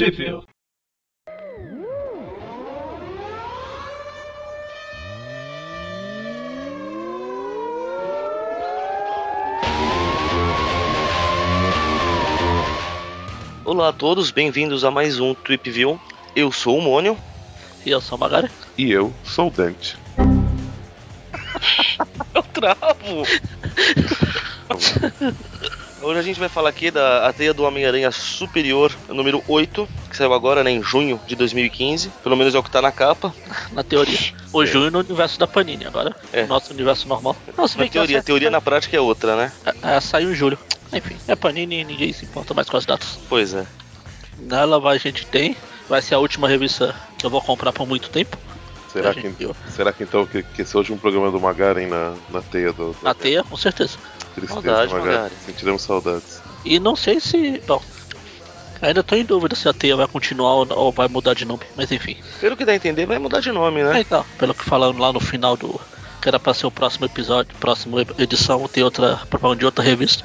Tweepville. Olá a todos, bem-vindos a mais um Tweepview. Eu sou o Mônio. E eu sou o Magari. E eu sou o Dante. eu travo! Hoje a gente vai falar aqui da a teia do Homem-Aranha Superior, número 8, que saiu agora, né, em junho de 2015. Pelo menos é o que tá na capa. Na teoria. O junho no universo da Panini, agora É. no nosso universo normal. Não, se Na que teoria, a teoria na prática é outra, né? É, é, saiu em julho. Enfim, é Panini e ninguém se importa mais com as datas. Pois é. Nela a gente tem. Vai ser a última revista que eu vou comprar por muito tempo. Será A que, gente- será que então que, que esse é o último programa do Magaren na, na teia do. Na teia, com certeza. Tristeza, Saudade. Magaren. Sentiremos saudades. E não sei se. Bom. Ainda tô em dúvida se a teia vai continuar ou, vai mudar de nome. Mas enfim. Pelo que dá a entender, vai mudar de nome, É, né? então, pelo que falaram lá no final do. Que era pra ser o próximo episódio, próxima edição, ter outra propaganda de outra revista.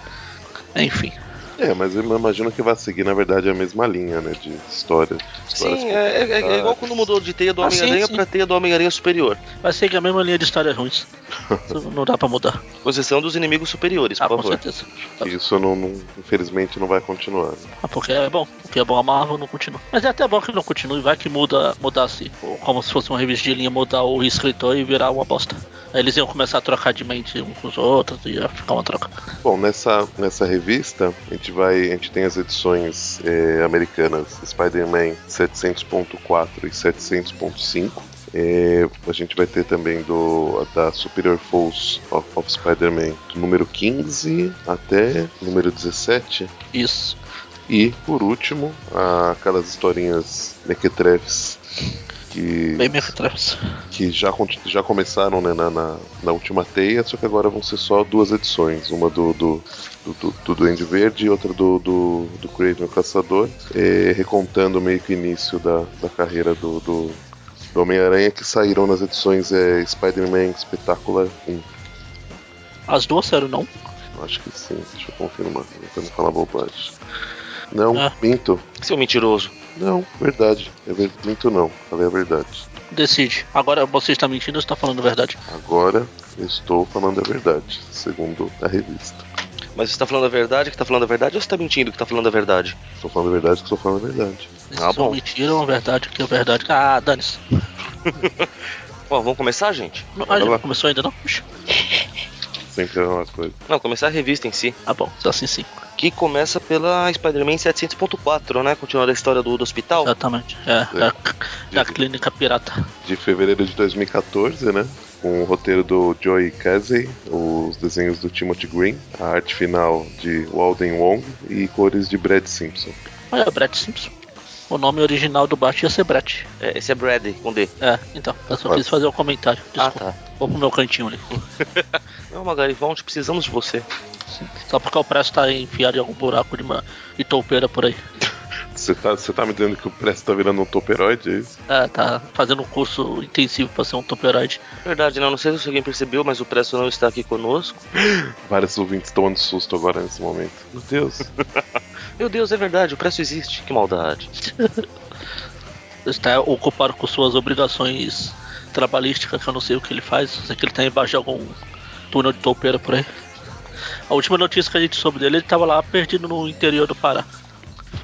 Enfim. É, mas eu imagino que vai seguir, na verdade, a mesma linha, né? De história. histórias Sim, é, é- é igual quando mudou de teia do Ah, Homem-Aranha sim. pra teia do Homem-Aranha Superior. Vai seguir a mesma linha de histórias ruins. Não dá pra mudar. Exceção dos inimigos superiores, por Ah, com favor. certeza. Isso, não, não- infelizmente, não vai continuar. né? Ah, porque é bom. Porque é bom a Marvel não continua. Mas é até bom que não continue. Vai que muda, mudasse. Como se fosse uma revista de linha, mudar o escritor e virar uma bosta. Eles iam começar a trocar de mente uns com os outros e ia ficar uma troca. Bom, nessa, nessa revista, a gente vai. A gente tem as edições eh, americanas Spider-Man 700.4 e 700.5. Eh, a gente vai ter também do da Superior Force of, of Spider-Man do número 15 até número 17. Isso. E, por último, a- aquelas historinhas mequetrefes que, Bem mequetrefes. que já, já começaram né, na, na, na última teia, só que agora vão ser só duas edições. Uma do, do, do, do, Duende Verde e outra do, do, do Craven o Caçador, eh, recontando meio que o início da, da carreira do, do, do Homem-Aranha, que saíram nas edições eh, Spider-Man Spectacular 1. As duas sério não. Acho que sim, deixa eu confirmar, pra não falar bobagem. Não, Ah. minto. Seu mentiroso. Não, verdade. É ver... Minto não, falei a verdade. Decide. Agora você está mentindo ou está falando a verdade? Agora eu estou falando a verdade, segundo a revista. Mas você tá falando a verdade que tá falando a verdade ou você tá mentindo que tá falando a verdade? Estou falando a verdade que estou falando a verdade. Ah, são bom. mentira ou uma verdade que é verdade. Ah, dane-se. Bom, vamos começar, gente? Não, Ah, já começou ainda não? Puxa. Sempre é uma coisa. Não, começar a revista em si. Ah bom, assim sim. Que começa pela Spider-Man 700.4, né? Continuando a história do, do hospital. Exatamente. É, é, é a clínica pirata. De fevereiro de 2014, né? Com o roteiro do Joey Casey, os desenhos do Timothy Green, a arte final de Walden Wong e cores de Brad Simpson. Olha, Brett Simpson. O nome original do Bart ia ser Brett. É, esse é Brad, com D. É, então. Eu só Pode. quis fazer um comentário. Ah, Desculpa. tá. Vou pro meu cantinho ali. Não, Magari, volte, precisamos de você. Só porque o preço tá enfiado em algum buraco de, uma, de toupeira por aí. Você tá, você tá me dizendo que o Presto tá virando um toperoide, é isso? É, tá fazendo um curso intensivo pra ser um toperoide. Verdade, não, não sei se alguém percebeu, mas o Presto não está aqui conosco. Vários ouvintes tomando susto agora nesse momento. Meu Deus. Meu Deus, é verdade, o Presto existe. Que maldade. Está ocupado com suas obrigações trabalhísticas, que eu não sei o que ele faz. Sei que ele tá embaixo de algum túnel de toupeira por aí. A última notícia que a gente soube dele, ele tava lá perdido no interior do Pará.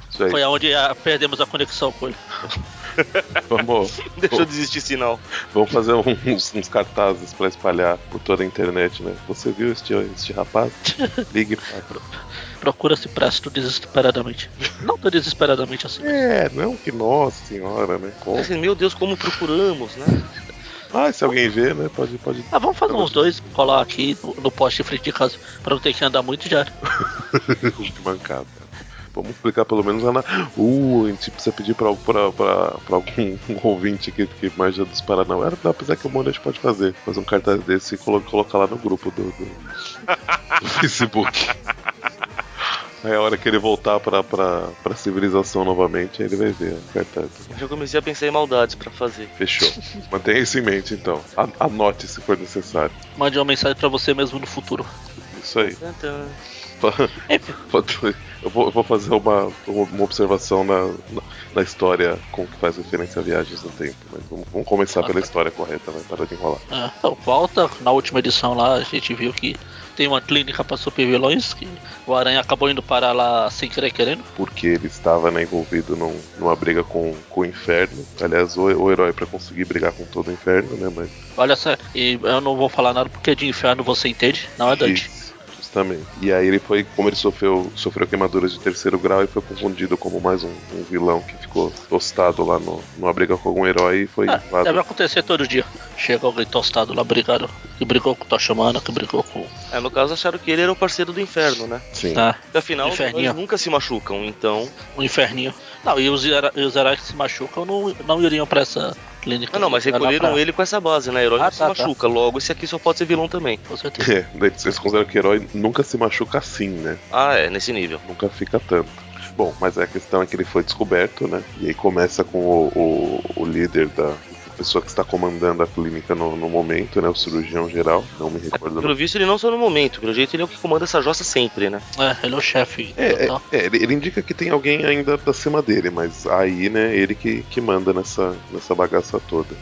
Isso aí. Foi aonde ah, perdemos a conexão com ele. Vamos, Deixa eu desistir sinal. vamos fazer uns, uns cartazes pra espalhar por toda a internet, né? Você viu este, este rapaz? Ligue para. Procura-se presto desesperadamente. Não tão desesperadamente assim. É, não que nossa senhora, né? Como? Assim, meu Deus, como procuramos, né? Ah, se alguém vê, né? Pode, pode. Ah, vamos fazer uns dois, colar aqui no, no poste frente de casa, pra não ter que andar muito já. que mancada. Vamos explicar pelo menos lá na. Uh, a gente precisa pedir pra, pra, pra, pra algum ouvinte aqui que manja dos Paranauê. Não, apesar que o Monte pode fazer. Fazer um cartaz desse e colo- colocar lá no grupo do, do, do Facebook. Aí a hora que ele voltar pra, pra, pra civilização novamente, aí ele vai ver. Eu já comecei a pensar em maldades pra fazer. Fechou. Mantenha isso em mente então. A- Anote se for necessário. Mande uma mensagem pra você mesmo no futuro. Isso aí. Tantã. Eu vou, eu vou fazer uma, uma observação na, na, na, história com que faz referência a viagens no tempo. Mas vamos, vamos começar ah, pela tá. história correta, vai parar de enrolar. É, então, volta, na última edição lá, a gente viu que tem uma clínica para super vilões que o Aranha acabou indo parar lá sem querer querendo. Porque ele estava né, envolvido num, numa briga com, com o inferno. Aliás, o, o herói para conseguir brigar com todo o inferno, né? Mas... Olha só, e eu não vou falar nada porque de inferno você entende, não é Dante também. E aí ele foi, como ele sofreu, sofreu queimaduras de terceiro grau e foi confundido como mais um, um vilão que ficou tostado lá no, numa briga com algum herói e foi. Ah, deve acontecer todo dia. Chega alguém tostado lá brigado, que brigou com o Toshimana, que brigou com. É, no caso acharam que ele era o parceiro do inferno, né? Sim. Ah, afinal, eles nunca se machucam, então. O inferninho. Não, e os, os heróis que se machucam não, não iriam pra essa clínica. Ah, não, mas recolheram ele com essa base, né? Herói ah, não tá, se tá. machuca. Tá. Logo, esse aqui só pode ser vilão também. Com certeza. É, vocês consideram que herói nunca se machuca assim, né? Ah, é, nesse nível. Nunca fica tanto. Bom, mas a questão é que ele foi descoberto, né? E aí começa com o, o, o líder da, pessoa que está comandando a clínica no, no momento, né? O cirurgião geral, não me recordo. É, pelo visto, ele não só no momento, pelo jeito ele é o que comanda essa jossa sempre, né? É, ele é o chefe. É, é, é ele, ele, indica que tem alguém ainda acima dele, mas aí, né, ele que, que manda nessa, nessa bagaça toda.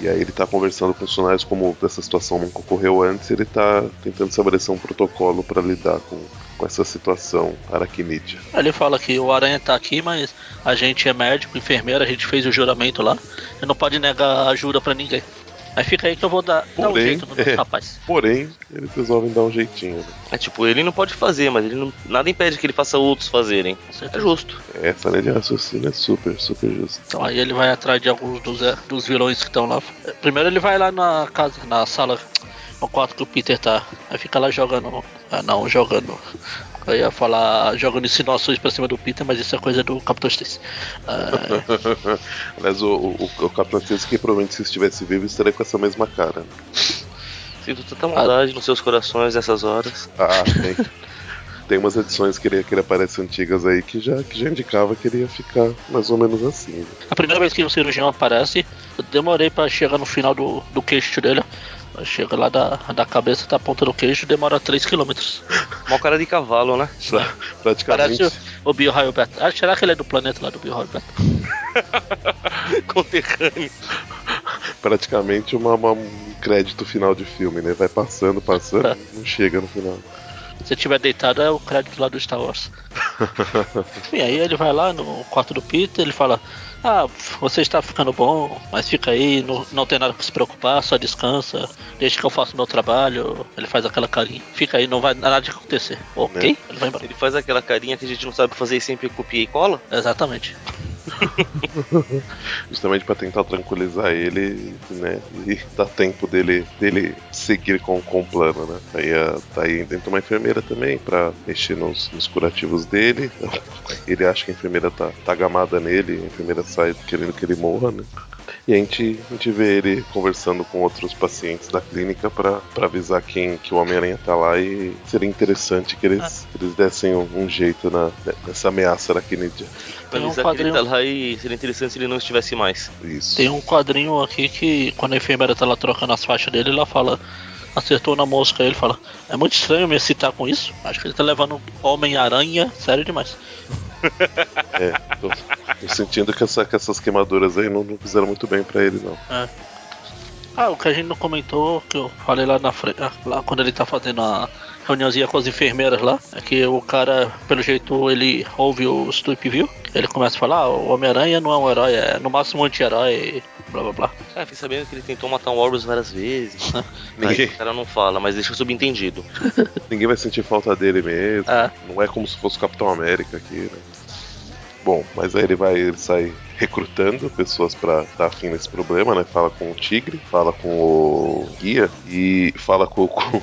E aí ele tá conversando com os funcionários como essa situação nunca ocorreu antes, ele tá tentando estabelecer um protocolo para lidar com, com essa situação aracnídea. Ele fala que o Aranha tá aqui, mas a gente é médico, enfermeira, a gente fez o juramento lá, e não pode negar ajuda para ninguém. Aí fica aí que eu vou dar, porém, dar um jeito no é, rapaz. Porém, eles resolvem dar um jeitinho. Né? É tipo, ele não pode fazer, mas ele não, nada impede que ele faça outros fazerem. É justo. Essa linha de raciocínio é super, super justo. Então aí ele vai atrás de alguns dos, é, dos vilões que estão lá. Primeiro ele vai lá na casa, na sala, no quarto que o Peter tá. Aí fica lá jogando. Ah, não, jogando eu ia falar jogando insinuações pra cima do Peter, mas isso é coisa do Capitão Stacy. Uh... Aliás, o, o, o Capitão Stacy, que provavelmente se estivesse vivo, estaria com essa mesma cara. Sinto tanta maldade ah. nos seus corações nessas horas. Ah, tem. tem umas edições que ele, que ele aparece antigas aí que já, que já indicava que ele ia ficar mais ou menos assim. Né? A primeira vez que o cirurgião aparece, eu demorei para chegar no final do, do queixo dele. Chega lá da, da cabeça da ponta do queijo demora 3km. Uma cara de cavalo, né? Praticamente. Parece o, o Bio Beta. Ah, será que ele é do planeta lá do Bio Beta? Conterrâneo. Praticamente uma, uma, um crédito final de filme, né? Vai passando, passando, é. não chega no final. Se tiver deitado é o crédito lá do Star Wars. e aí ele vai lá no quarto do Peter, ele fala: Ah, você está ficando bom, mas fica aí, não, não tem nada para se preocupar, só descansa, deixa que eu faço meu trabalho. Ele faz aquela carinha, fica aí, não vai nada de acontecer. Ok? Né? Ele vai embora. Ele faz aquela carinha que a gente não sabe fazer e sempre copia e cola? Exatamente. Justamente para tentar tranquilizar ele, né? E dar tempo dele, dele seguir com, com o plano, né? Aí tá aí dentro uma enfermeira também para mexer nos, nos, curativos dele. Ele acha que a enfermeira tá, tá gamada nele, a enfermeira sai querendo que ele morra, né? E a gente, a gente vê ele conversando com outros pacientes da clínica para avisar quem que o Homem-Aranha tá lá e seria interessante que eles, ah. que eles dessem um, um, jeito na, nessa ameaça da Kennedy. Pra avisar um quadrinho... que ele tá lá e seria interessante se ele não estivesse mais. Isso. Tem um quadrinho aqui que quando a enfermeira tá lá trocando as faixas dele, ela fala acertou na mosca. Ele fala: É muito estranho me citar com isso. Acho que ele tá levando Homem-Aranha sério demais. é, tô, tô, sentindo que, essa, que, essas queimaduras aí não, não fizeram muito bem para ele, não. É. Ah, o que a gente não comentou, que eu falei lá na frente, ah, lá quando ele tá fazendo a reuniãozinha com as enfermeiras lá, é que o cara, pelo jeito, ele ouve o Stup View, ele começa a falar, ah, o Homem-Aranha não é um herói, é no máximo um anti-herói, blá blá blá. É, fiquei sabendo que ele tentou matar um Orus várias vezes. Ninguém... o cara não fala, mas deixa subentendido. Ninguém vai sentir falta dele mesmo. É. Não é como se fosse o Capitão América aqui, né? Bom, mas aí ele vai, ele sai recrutando pessoas para dar fim nesse problema, né? Fala com o Tigre, fala com o Guia e fala com, com,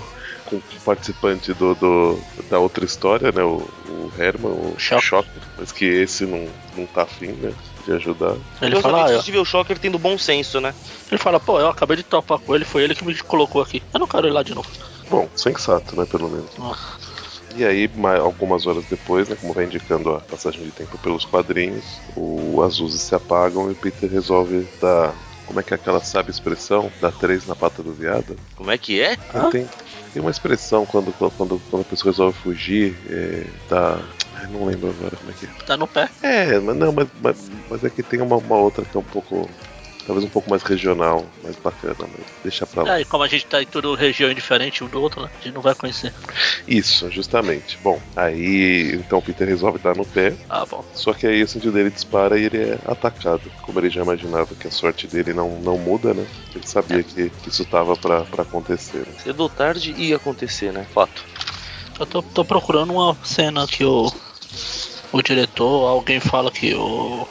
com o participante do, do, da outra história, né? O, o Herman, o Shocker, mas que esse não, não tá afim, né? De ajudar. Ele fala, ah, ver o Shocker tendo bom senso, né? Ele fala, pô, eu acabei de topar com ele, foi ele que me colocou aqui. Eu não quero ir lá de novo. Bom, sensato, né? Pelo menos. Nossa. E aí, algumas horas depois, né, como vai indicando a passagem de tempo pelos quadrinhos, o, as luzes se apagam e o Peter resolve dar como é que é aquela sabe expressão? Dá três na pata do viado? Como é que é? Hã? Tem, tem uma expressão quando, quando, quando a pessoa resolve fugir, é, dá. ai, Não lembro agora como é que é. Tá no pé. É, mas não, mas, mas, mas é que tem uma, uma outra que é um pouco. Talvez um pouco mais regional, mais bacana, mas deixa pra lá. Aí, como a gente tá em tudo região diferente um do outro, né? A gente não vai conhecer. Isso, justamente. Bom, aí então o Peter resolve dar no pé, Ah, bom. só que aí o sentido dele dispara e ele é atacado. Como ele já imaginava que a sorte dele não, não muda, né? Ele sabia que, que isso tava pra, pra acontecer. né? Cedo ou tarde ia acontecer, né? Fato. Eu tô, tô procurando uma cena que o, o diretor, alguém fala que o.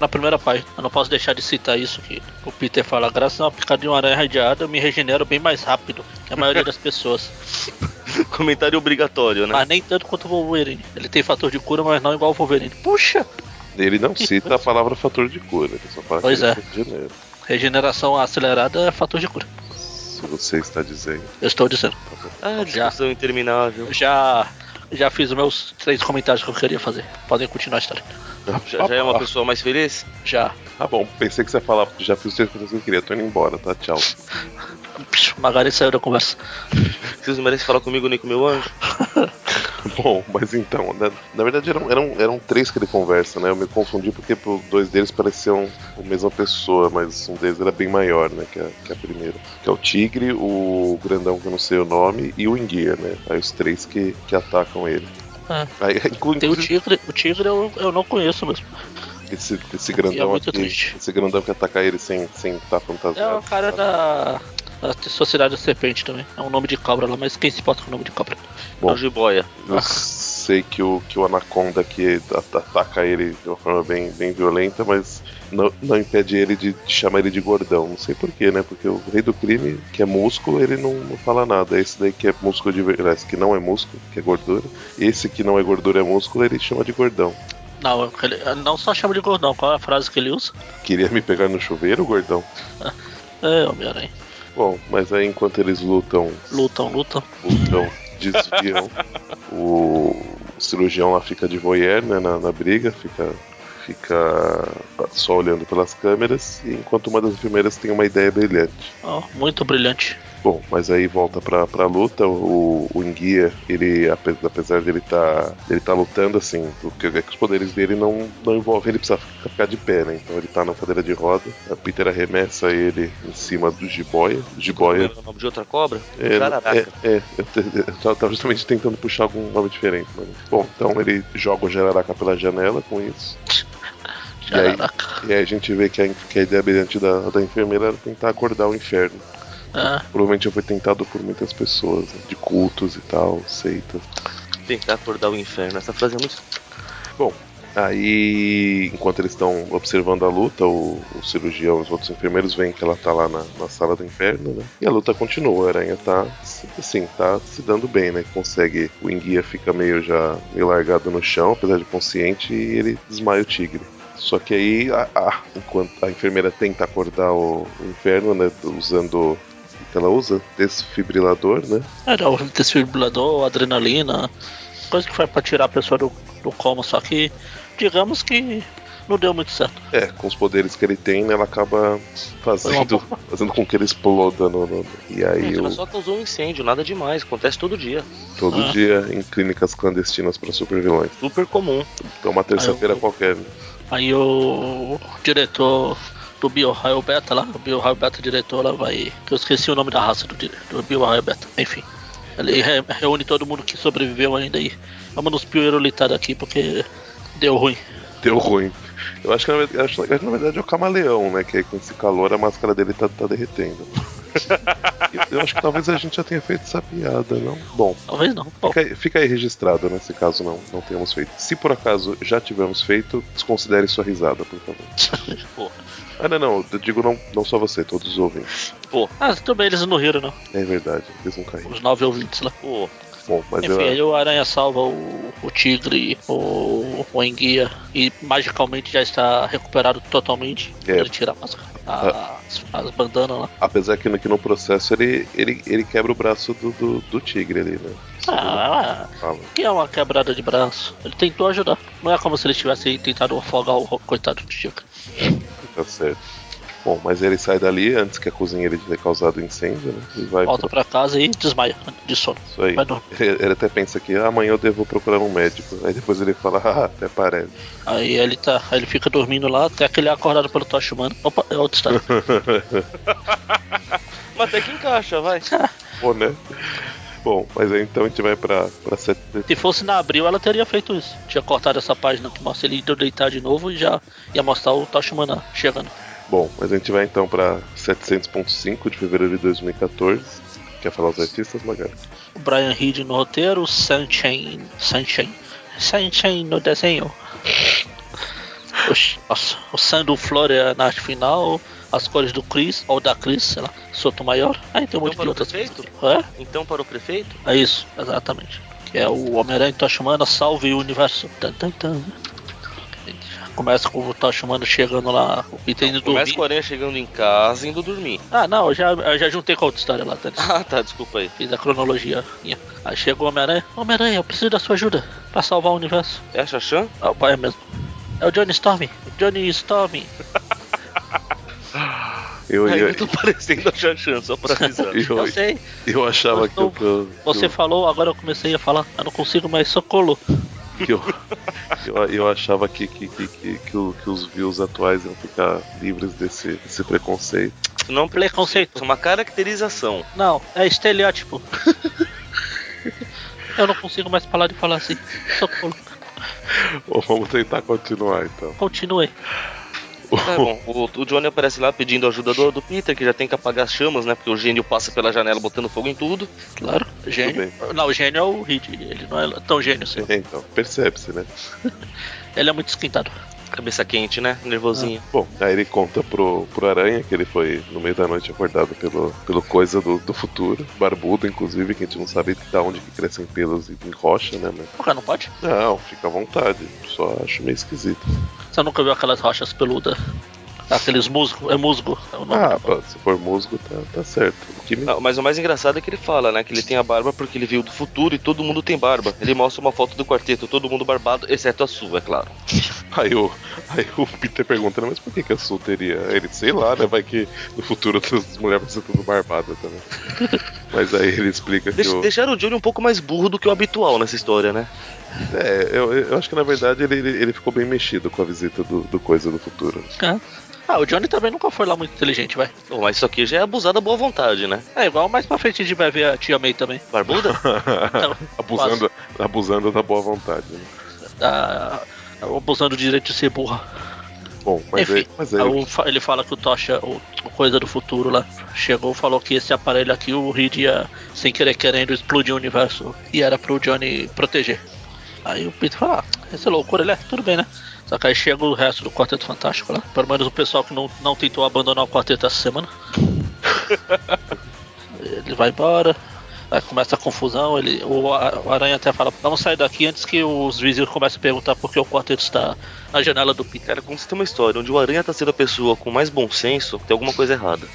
Na primeira página, eu não posso deixar de citar isso que o Peter fala, graças a uma picada de uma aranha radiada, eu me regenero bem mais rápido que a maioria das pessoas. Comentário obrigatório, né? Mas nem tanto quanto o Wolverine. Ele tem fator de cura, mas não igual o Wolverine. Puxa! Ele não cita a palavra fator de cura, ele só fala Pois que ele é. regenera. Regeneração acelerada é fator de cura. Se você está dizendo. Eu estou dizendo. Tá. Ah, discussão interminável. Eu já, já fiz os meus três comentários que eu queria fazer. Podem continuar a história. Já, já é uma pessoa mais feliz? Já. Tá bom, pensei que você ia falar, já fiz o que eu queria, tô indo embora, tá? Tchau. Psh, Magari saiu da conversa. Vocês não merecem falar comigo nem com meu anjo? Bom, mas então, na, na verdade eram, eram, eram três que ele conversa, né? Eu me confundi porque dois deles pareciam a mesma pessoa, mas um deles era bem maior, né? Que a, que a primeira. Que é o Tigre, o Grandão que eu não sei o nome, e o Enguia, né? Aí os três que, que atacam ele. É. Aí, inclu- Tem o inclusive, tigre, o tigre eu, eu não conheço mesmo. esse, esse é grandão muito aqui, triste. esse grandão que ataca ele sem estar sem tá É fantasiado. o cara sabe? da, da Sociedade da Serpente também. É um nome de cobra lá, mas quem se importa com o nome de cobra? Bom. É o jiboia. Eu sei que o, que o Anaconda que at- ataca ele de uma forma bem, bem violenta, mas não, não impede ele de, de chamar ele de gordão. Não sei porquê, né? Porque o rei do crime, que é músculo, ele não, não fala nada. Esse daí que é músculo de verdade, que não é músculo, que é gordura. Esse que não é gordura, é músculo, ele chama de gordão. Não, ele não só chama de gordão. Qual é a frase que ele usa? Queria me pegar no chuveiro, gordão? É, Homem-Aranha. Bom, mas aí enquanto eles lutam, Lutam, lutam. lutam, desviam, o cirurgião lá fica de voyeur, né, na, na briga, fica, fica só olhando pelas câmeras, e enquanto uma das enfermeiras tem uma ideia brilhante. Ó, muito brilhante. Bom, mas aí volta pra, pra luta, o, o Enguia, ele, ape- apesar dele tá, dele tá lutando, assim, porque é que os poderes dele não, não envolvem ele precisar ficar, ficar de pé, né? Então ele tá na cadeira de roda, a Peter arremessa ele em cima do Jiboia, Jiboia é o nome de outra cobra? é, Jararaca. é, é, eu, te- eu tava- justamente tentando puxar algum nome diferente. Mas... Bom, então ele joga o Jararaca pela janela com isso. E aí, e aí a gente vê que a, que a ideia brilhante da, da enfermeira era tentar acordar o inferno. É, Provavelmente já foi tentado por muitas pessoas, né, de cultos e tal, seitas. Tentar acordar o inferno. Essa frase é muito. Bom, aí enquanto eles estão observando a luta, o, o cirurgião e os outros enfermeiros veem que ela tá lá na, na sala do inferno, né? E a luta continua, a aranha tá assim, tá se dando bem, né? Consegue, o enguia fica meio já meio largado no chão, apesar de consciente, e ele desmaia o tigre. Só que aí, a, a- enquanto a enfermeira tenta acordar o, o inferno, né? Usando. Que ela usa? Desfibrilador, né? era o desfibrilador, adrenalina, coisa que foi pra tirar a pessoa do, do coma, só que digamos que não deu muito certo. É, com os poderes que ele tem, né, ela acaba fazendo, fazendo com que ele exploda no. no- e aí Gente, ela só causou um incêndio, nada demais. Acontece todo dia. todo Ah. dia em clínicas clandestinas para supervilões. Super comum. Então uma terça-feira eu- qualquer. Aí o diretor do BioRaio Beta lá, o BioRaio Beta diretor lá vai. Que eu esqueci o nome da raça do, do BioRaio Beta, enfim. Ele re- reúne todo mundo que sobreviveu ainda e vamos nos piorulitar daqui porque deu ruim. Deu ruim. Eu acho que na verdade, acho na verdade é o camaleão, né? Que aí com esse calor a máscara dele tá, tá derretendo. Eu acho que talvez a gente já tenha feito essa piada, não? Bom, Talvez não. Bom, Fica aí, fica aí registrado, nesse caso não, não tenhamos feito. Se por acaso já tivermos feito, desconsidere sua risada, por favor. Pô, Ah, não, não, eu digo não, não só você, todos os ouvintes. pô, ah, também eles não riram, não. É verdade, eles não caíram. Os nove ouvintes lá. pô. Bom, mas Enfim, aí eu, o Aranha salva o, o Tigre, o, o Enguia e magicamente já está recuperado totalmente. É. Ele tira a máscara, as, as bandanas lá. apesar que no, que no processo ele, ele, ele quebra o braço do, do, do tigre ali, né? Ah, Fala. que é uma quebrada de braço. Ele tentou ajudar. Não é como se ele tivesse tentado afogar o coitado do Tigre. Tá certo. Bom, mas ele sai dali antes que acusem ele de ter causado incêndio, né? E vai Volta pra... pra casa e desmaia de sono. Isso aí. Vai dormir. Ele, ele até pensa que ah, amanhã eu devo procurar um médico. Aí depois ele fala, ah, até parece. Aí ele tá. Aí ele fica dormindo lá até que ele é acordado pelo Tocha Humano. Opa, é outra história. Mas até que encaixa, vai. Pô, né? Bom, mas aí então a gente vai pra, pra set... Se fosse na abril, ela teria feito isso. Tinha cortado essa página que mostra ele deitar de novo e já ia mostrar o Tocha Humano chegando. Bom, mas a gente vai então pra 700.5 de fevereiro de 2014. Quer falar os artistas, Magali? O Brian Reed no roteiro, o Sunshine. Sunshine. Sunshine no desenho. Oxi, Nossa, o Sandro Flória na arte final, as cores do Chris, ou da Chris, sei lá, Soto Maior. Aí tem um monte Então para de o outras prefeito? coisas. Então para o prefeito? É? É isso, exatamente. Que é o Homem-Aranha Tocha Humana, salve o universo. Tan, tan, tan. Começa com o Tocha Humano chegando lá, o Peter indo Começa dormir. com a aranha chegando em casa e indo dormir. Ah, não, eu já, eu já juntei com a outra história lá, tá? Ah, tá, desculpa aí. Fiz a cronologia. Aí chega o Homem-Aranha. Homem-Aranha, eu preciso da sua ajuda pra salvar o universo. É a Xaxã? É o pai mesmo. É o Johnny Storm. Johnny Storm. Eu, Aí eu, eu tô parecendo a Xaxã, só pra avisar. eu, Eu sei. eu achava que, eu- que, eu- Você falou, agora eu comecei a falar. Eu não consigo mais socorro. Eu, que eu, eu, eu achava que, que, que, que, que, o- que os views atuais iam ficar livres desse, desse preconceito. Não é Preconceito. uma caracterização. Não, é estereótipo. eu não consigo mais parar de falar assim. Socorro. Bom, vamos tentar continuar então. Continue. É bom, o, o Johnny aparece lá pedindo ajuda do, do Peter, que já tem que apagar as chamas, né? Porque o gênio passa pela janela botando fogo em tudo. Claro. Gênio. Não, o gênio é o Reed. Ele não é tão gênio assim. É, então, percebe-se, né? Ele é muito esquentado. Cabeça quente, né? Nervosinho. Bom, aí ele conta pro, pro Aranha que ele foi no meio da noite acordado pelo, pelo coisa do, do futuro, barbudo, inclusive, que a gente não sabe da onde que crescem pelos em rocha, né? Mas, Por que não pode? não, fica à vontade. Só acho meio esquisito. Você nunca viu aquelas rochas peludas? Aqueles musgo, é musgo. É o nome. Ah, se for musgo, tá, tá certo. O que me... Ah, Mas o mais engraçado é que ele fala, né? Que ele tem a barba porque ele veio do futuro e todo mundo tem barba. Ele mostra uma foto do quarteto, todo mundo barbado, exceto a sua, é claro. Aí, o, aí o Peter pergunta, "Né, mas por que, que a Sul teria? Ele, sei lá, né? Vai que no futuro as mulheres vão ser tudo barbada também. mas aí ele explica que Deixa, o. Deixaram o Johnny um pouco mais burro do que o habitual nessa história, né? É, eu, eu acho que na verdade ele, ele, ele ficou bem mexido com a visita do, do coisa do futuro. É. Ah, o Johnny também nunca foi lá muito inteligente, vai. Bom, mas isso aqui já é abusar da boa vontade, né? É igual mais pra frente a gente vai ver a tia May também. Barbuda? Não, abusando, abusando da boa vontade. Né? Da, abusando do direito de ser burra. Bom, mas Enfim, aí, mas aí aí o fa- ele fala que o Tocha, o coisa do futuro lá, chegou e falou que esse aparelho aqui, o Reed ia, sem querer querendo, explodir o universo e era pro Johnny proteger. Aí o Peter fala, ah, essa é loucura, ele é, tudo bem, né? Só que aí chega o resto do Quarteto Fantástico lá. Pelo menos o pessoal que não, não tentou abandonar o quarteto essa semana. ele vai embora. Aí começa a confusão, ele, o, o Aranha até fala, vamos sair daqui antes que os vizinhos comecem a perguntar por que o quarteto está na janela do Peter. Cara, como se tem uma história onde o Aranha tá sendo a pessoa com mais bom senso, tem alguma coisa errada.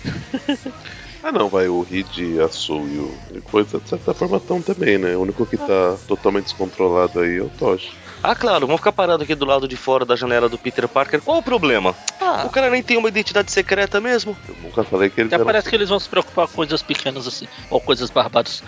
Ah não, vai o Reed, a Sul e o coisa, de certa forma estão também, né? O único que tá totalmente descontrolado aí é o Tocha. Ah, claro, vamos ficar parados aqui do lado de fora da janela do Peter Parker. Qual o problema? Ah, O cara nem tem uma identidade secreta mesmo. Eu nunca falei que eles até eram. parece que eles vão se preocupar com coisas pequenas assim, ou coisas barbadas.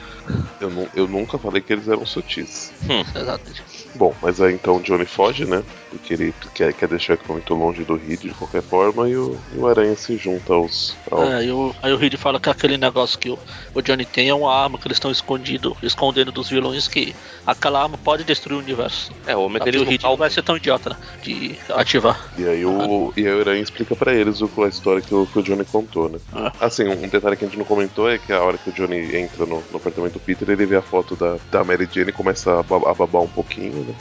Eu, nu- eu nunca falei que eles eram sutis. Exatamente. Bom, mas aí então o Johnny foge, né? Porque ele quer, quer deixar o muito longe do Reed de qualquer forma e o, e o Aranha se junta aos. ao- É, aí, o, aí o Reed fala que aquele negócio que o, o Johnny tem é uma arma que eles estão escondido, escondendo dos vilões, que aquela arma pode destruir o universo. É, o mecanismo Reed não vai ser tão idiota, né? De ativar. E aí o, e aí o Aranha explica pra eles o, a história que o, que o Johnny contou, né? Ah. Assim, um detalhe que a gente não comentou é que a hora que o Johnny entra no, no apartamento do Peter, ele vê a foto da, da Mary Jane e começa a, a babar um pouquinho, né?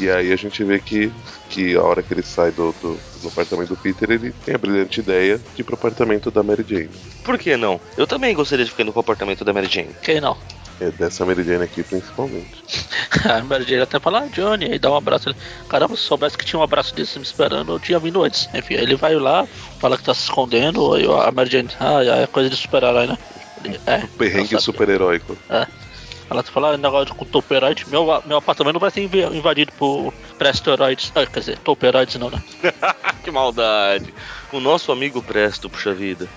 E aí a gente vê que, que a hora que ele sai do, do, do apartamento do Peter, ele tem a brilhante ideia de ir pro apartamento da Mary Jane. Por que não? Eu também gostaria de ficar no comportamento da Mary Jane. Quem não? É dessa Mary Jane aqui principalmente. A Mary Jane até fala, ah, Johnny, aí dá um abraço. Ele, Caramba, se soubesse que tinha um abraço desse me esperando, eu tinha vindo antes. Enfim, ele vai lá, fala que tá se escondendo, aí a Mary Jane, ah, é coisa de super-herói, né? Ele, é, Perrengue super-heróico. É. Ela fala ah, negócio com toperoide. Meu, meu apartamento vai ser inv- invadido por prestoiroides. Ah, quer dizer, toperoides não, né? que maldade. O nosso amigo Presto, puxa vida.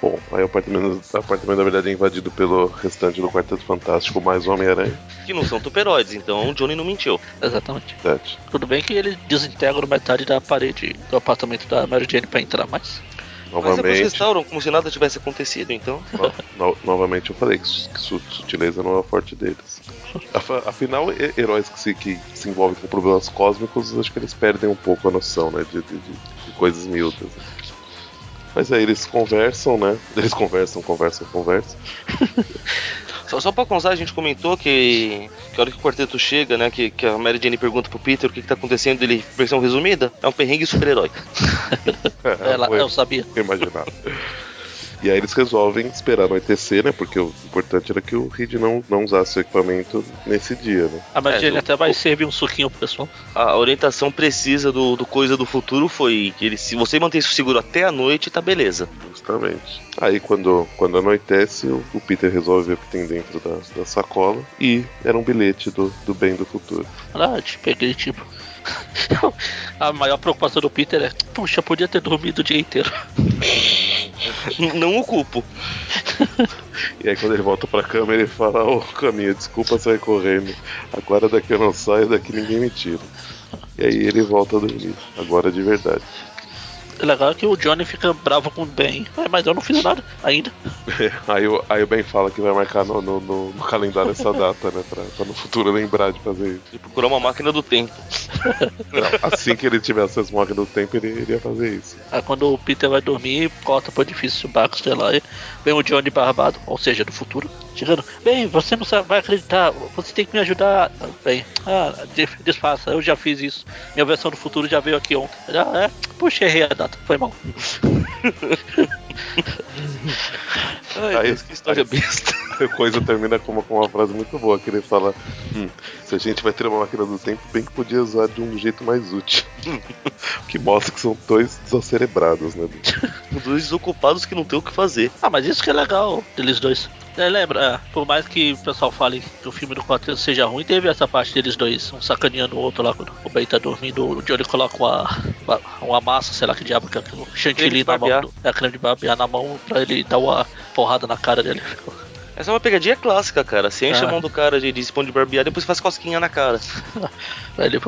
Bom, aí o apartamento, o apartamento na verdade é invadido pelo restante do Quarteto Fantástico, mais o Homem-Aranha. Que não são toperoides, então o Johnny não mentiu. Exatamente. Verdade. Tudo bem que ele desintegra metade da parede do apartamento da Mary Jane pra entrar, mas. Mas depois Novamente, restauram como se nada tivesse acontecido, então. no- no- novamente eu falei que, su- que su- sutileza não é o forte deles. Afinal, he- heróis que se, que se envolvem com problemas cósmicos, acho que eles perdem um pouco a noção, né, de, de- de- de coisas miúdas. né. Mas aí eles conversam, né? Eles conversam, conversam, conversam. Só, só pra constar, a gente comentou que, que a hora que o quarteto chega, né, que, que a Mary Jane pergunta pro Peter o que, que tá acontecendo, ele, versão resumida, é um perrengue super-herói. Ela, foi- eu sabia. eu imaginava. E aí eles resolvem esperar anoitecer, né? Porque o importante era que o Reed não, não usasse o equipamento nesse dia, né? A Mary É, Jane do- até vai servir um suquinho pro pessoal. A orientação precisa do, do Coisa do Futuro foi que ele, se você manter isso seguro até a noite, tá beleza. Justamente. Aí quando, quando anoitece, o, o Peter resolve ver o que tem dentro da, da sacola. E era um bilhete do, do bem do futuro. Ah, te peguei, tipo. A maior preocupação do Peter é: puxa, podia ter dormido o dia inteiro. Não o culpo. E aí quando ele volta pra cama, ele fala, ô caminha, desculpa sair correndo. Agora daqui eu não saio, daqui ninguém me tira. E aí ele volta a dormir. Agora de verdade. Legal é que o Johnny fica bravo com o Ben. "É, mas eu não fiz nada ainda. Aí, o- aí o Ben fala que vai marcar no, no, no- no calendário essa data, né? Pra, pra no futuro lembrar de fazer isso. De procurar uma máquina do tempo. Não, assim que ele tivesse as máquinas do tempo, ele iria fazer isso. Aí quando o Peter vai dormir, corta pro edifício Baxter lá e vem o Johnny barbado, ou seja, do futuro, chegando. Bem, você não vai acreditar, você tem que me ajudar. Bem, ah, de- desfaça, eu já fiz isso. Minha versão do futuro já veio aqui ontem. Ah, é? Puxa, errei a data, foi mal. Ai, Aí- Deus, que história aí- besta. A coisa termina com uma, com uma frase muito boa, que ele fala, "Hum, se a gente vai ter uma máquina do tempo, bem que podia usar de um jeito mais útil. que mostra que são dois desacerebrados, né? Dois desocupados que não tem o que fazer. Ah, mas isso que é legal deles dois. É, lembra, é, por mais que o pessoal fale que o filme do quarteto seja ruim, teve essa parte deles dois, um sacaneando o outro lá quando o Ben tá dormindo, o Johnny coloca uma, uma, uma massa, sei lá que diabo que é aquilo, chantilly na mão, do, é creme de barbear na mão pra ele dar uma porrada na cara dele. Essa é uma pegadinha clássica, cara. Você enche Ah. a mão do cara de, de espão de barbear, depois faz cosquinha na cara. Ele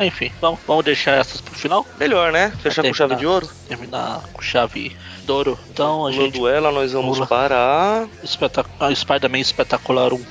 enfim, vamos, vamos deixar essas pro final, Melhor, né? Fechar com chave de ouro. terminar com chave de ouro. Então a gente. Ela, nós vamos Pula. para. a- Espetac... Ah, Spider-Man espetacular 1.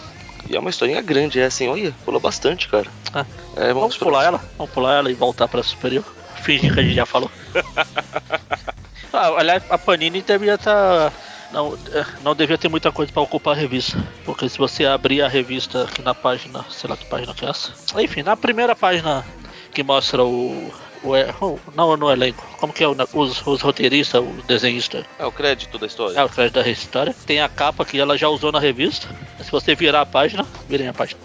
E é uma historinha grande, essa, hein? Olha, pulou bastante, cara. Ah. É, vamos, Vamos pular ela? Vamos pular ela e voltar pra superior. Fingir que a gente já falou. ah, aliás, a Panini devia estar. Não, é, não devia ter muita coisa pra ocupar a revista. Porque se você abrir a revista aqui na página, sei lá que página que é essa. Enfim, na primeira página que mostra o. o, o- não no elenco, como que é o, os, os roteiristas, os desenhistas, É o crédito da história. é o crédito da história. Tem a capa que ela já usou na revista. Se você virar a página, virem a página.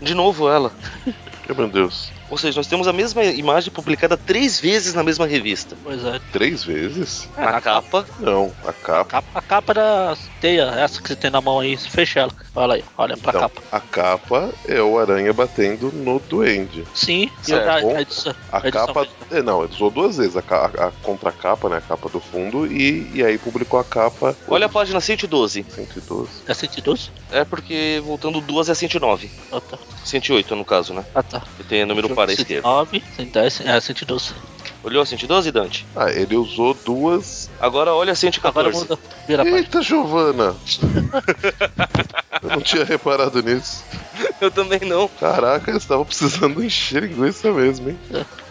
De novo ela. Meu Deus. Ou seja, nós temos a mesma imagem publicada três vezes na mesma revista. Pois é. Três vezes? É, na na capa. Não, a A capa. capa, a capa da teia, essa que você tem na mão aí, fecha ela. Olha aí, olha pra Então, capa. a capa é o aranha batendo no duende. Sim, e Certo. a, a edição, A a edição capa. É, não, ele usou duas vezes a, a, a contracapa, né? A capa do fundo, e, e aí publicou a capa. Olha a página 112. 112. é 112? É porque voltando duas é 109. Ah tá. 108 no caso, né? Ah tá. Que tem número para a esquerda. 109, 110, é 112. Olhou a 112, Dante? Ah, ele usou duas. Agora olha a Agora 114. muda. Vira. Eita, Giovana! Eu não tinha reparado nisso. Eu também não. Caraca, eles estavam precisando encher linguiça mesmo, hein?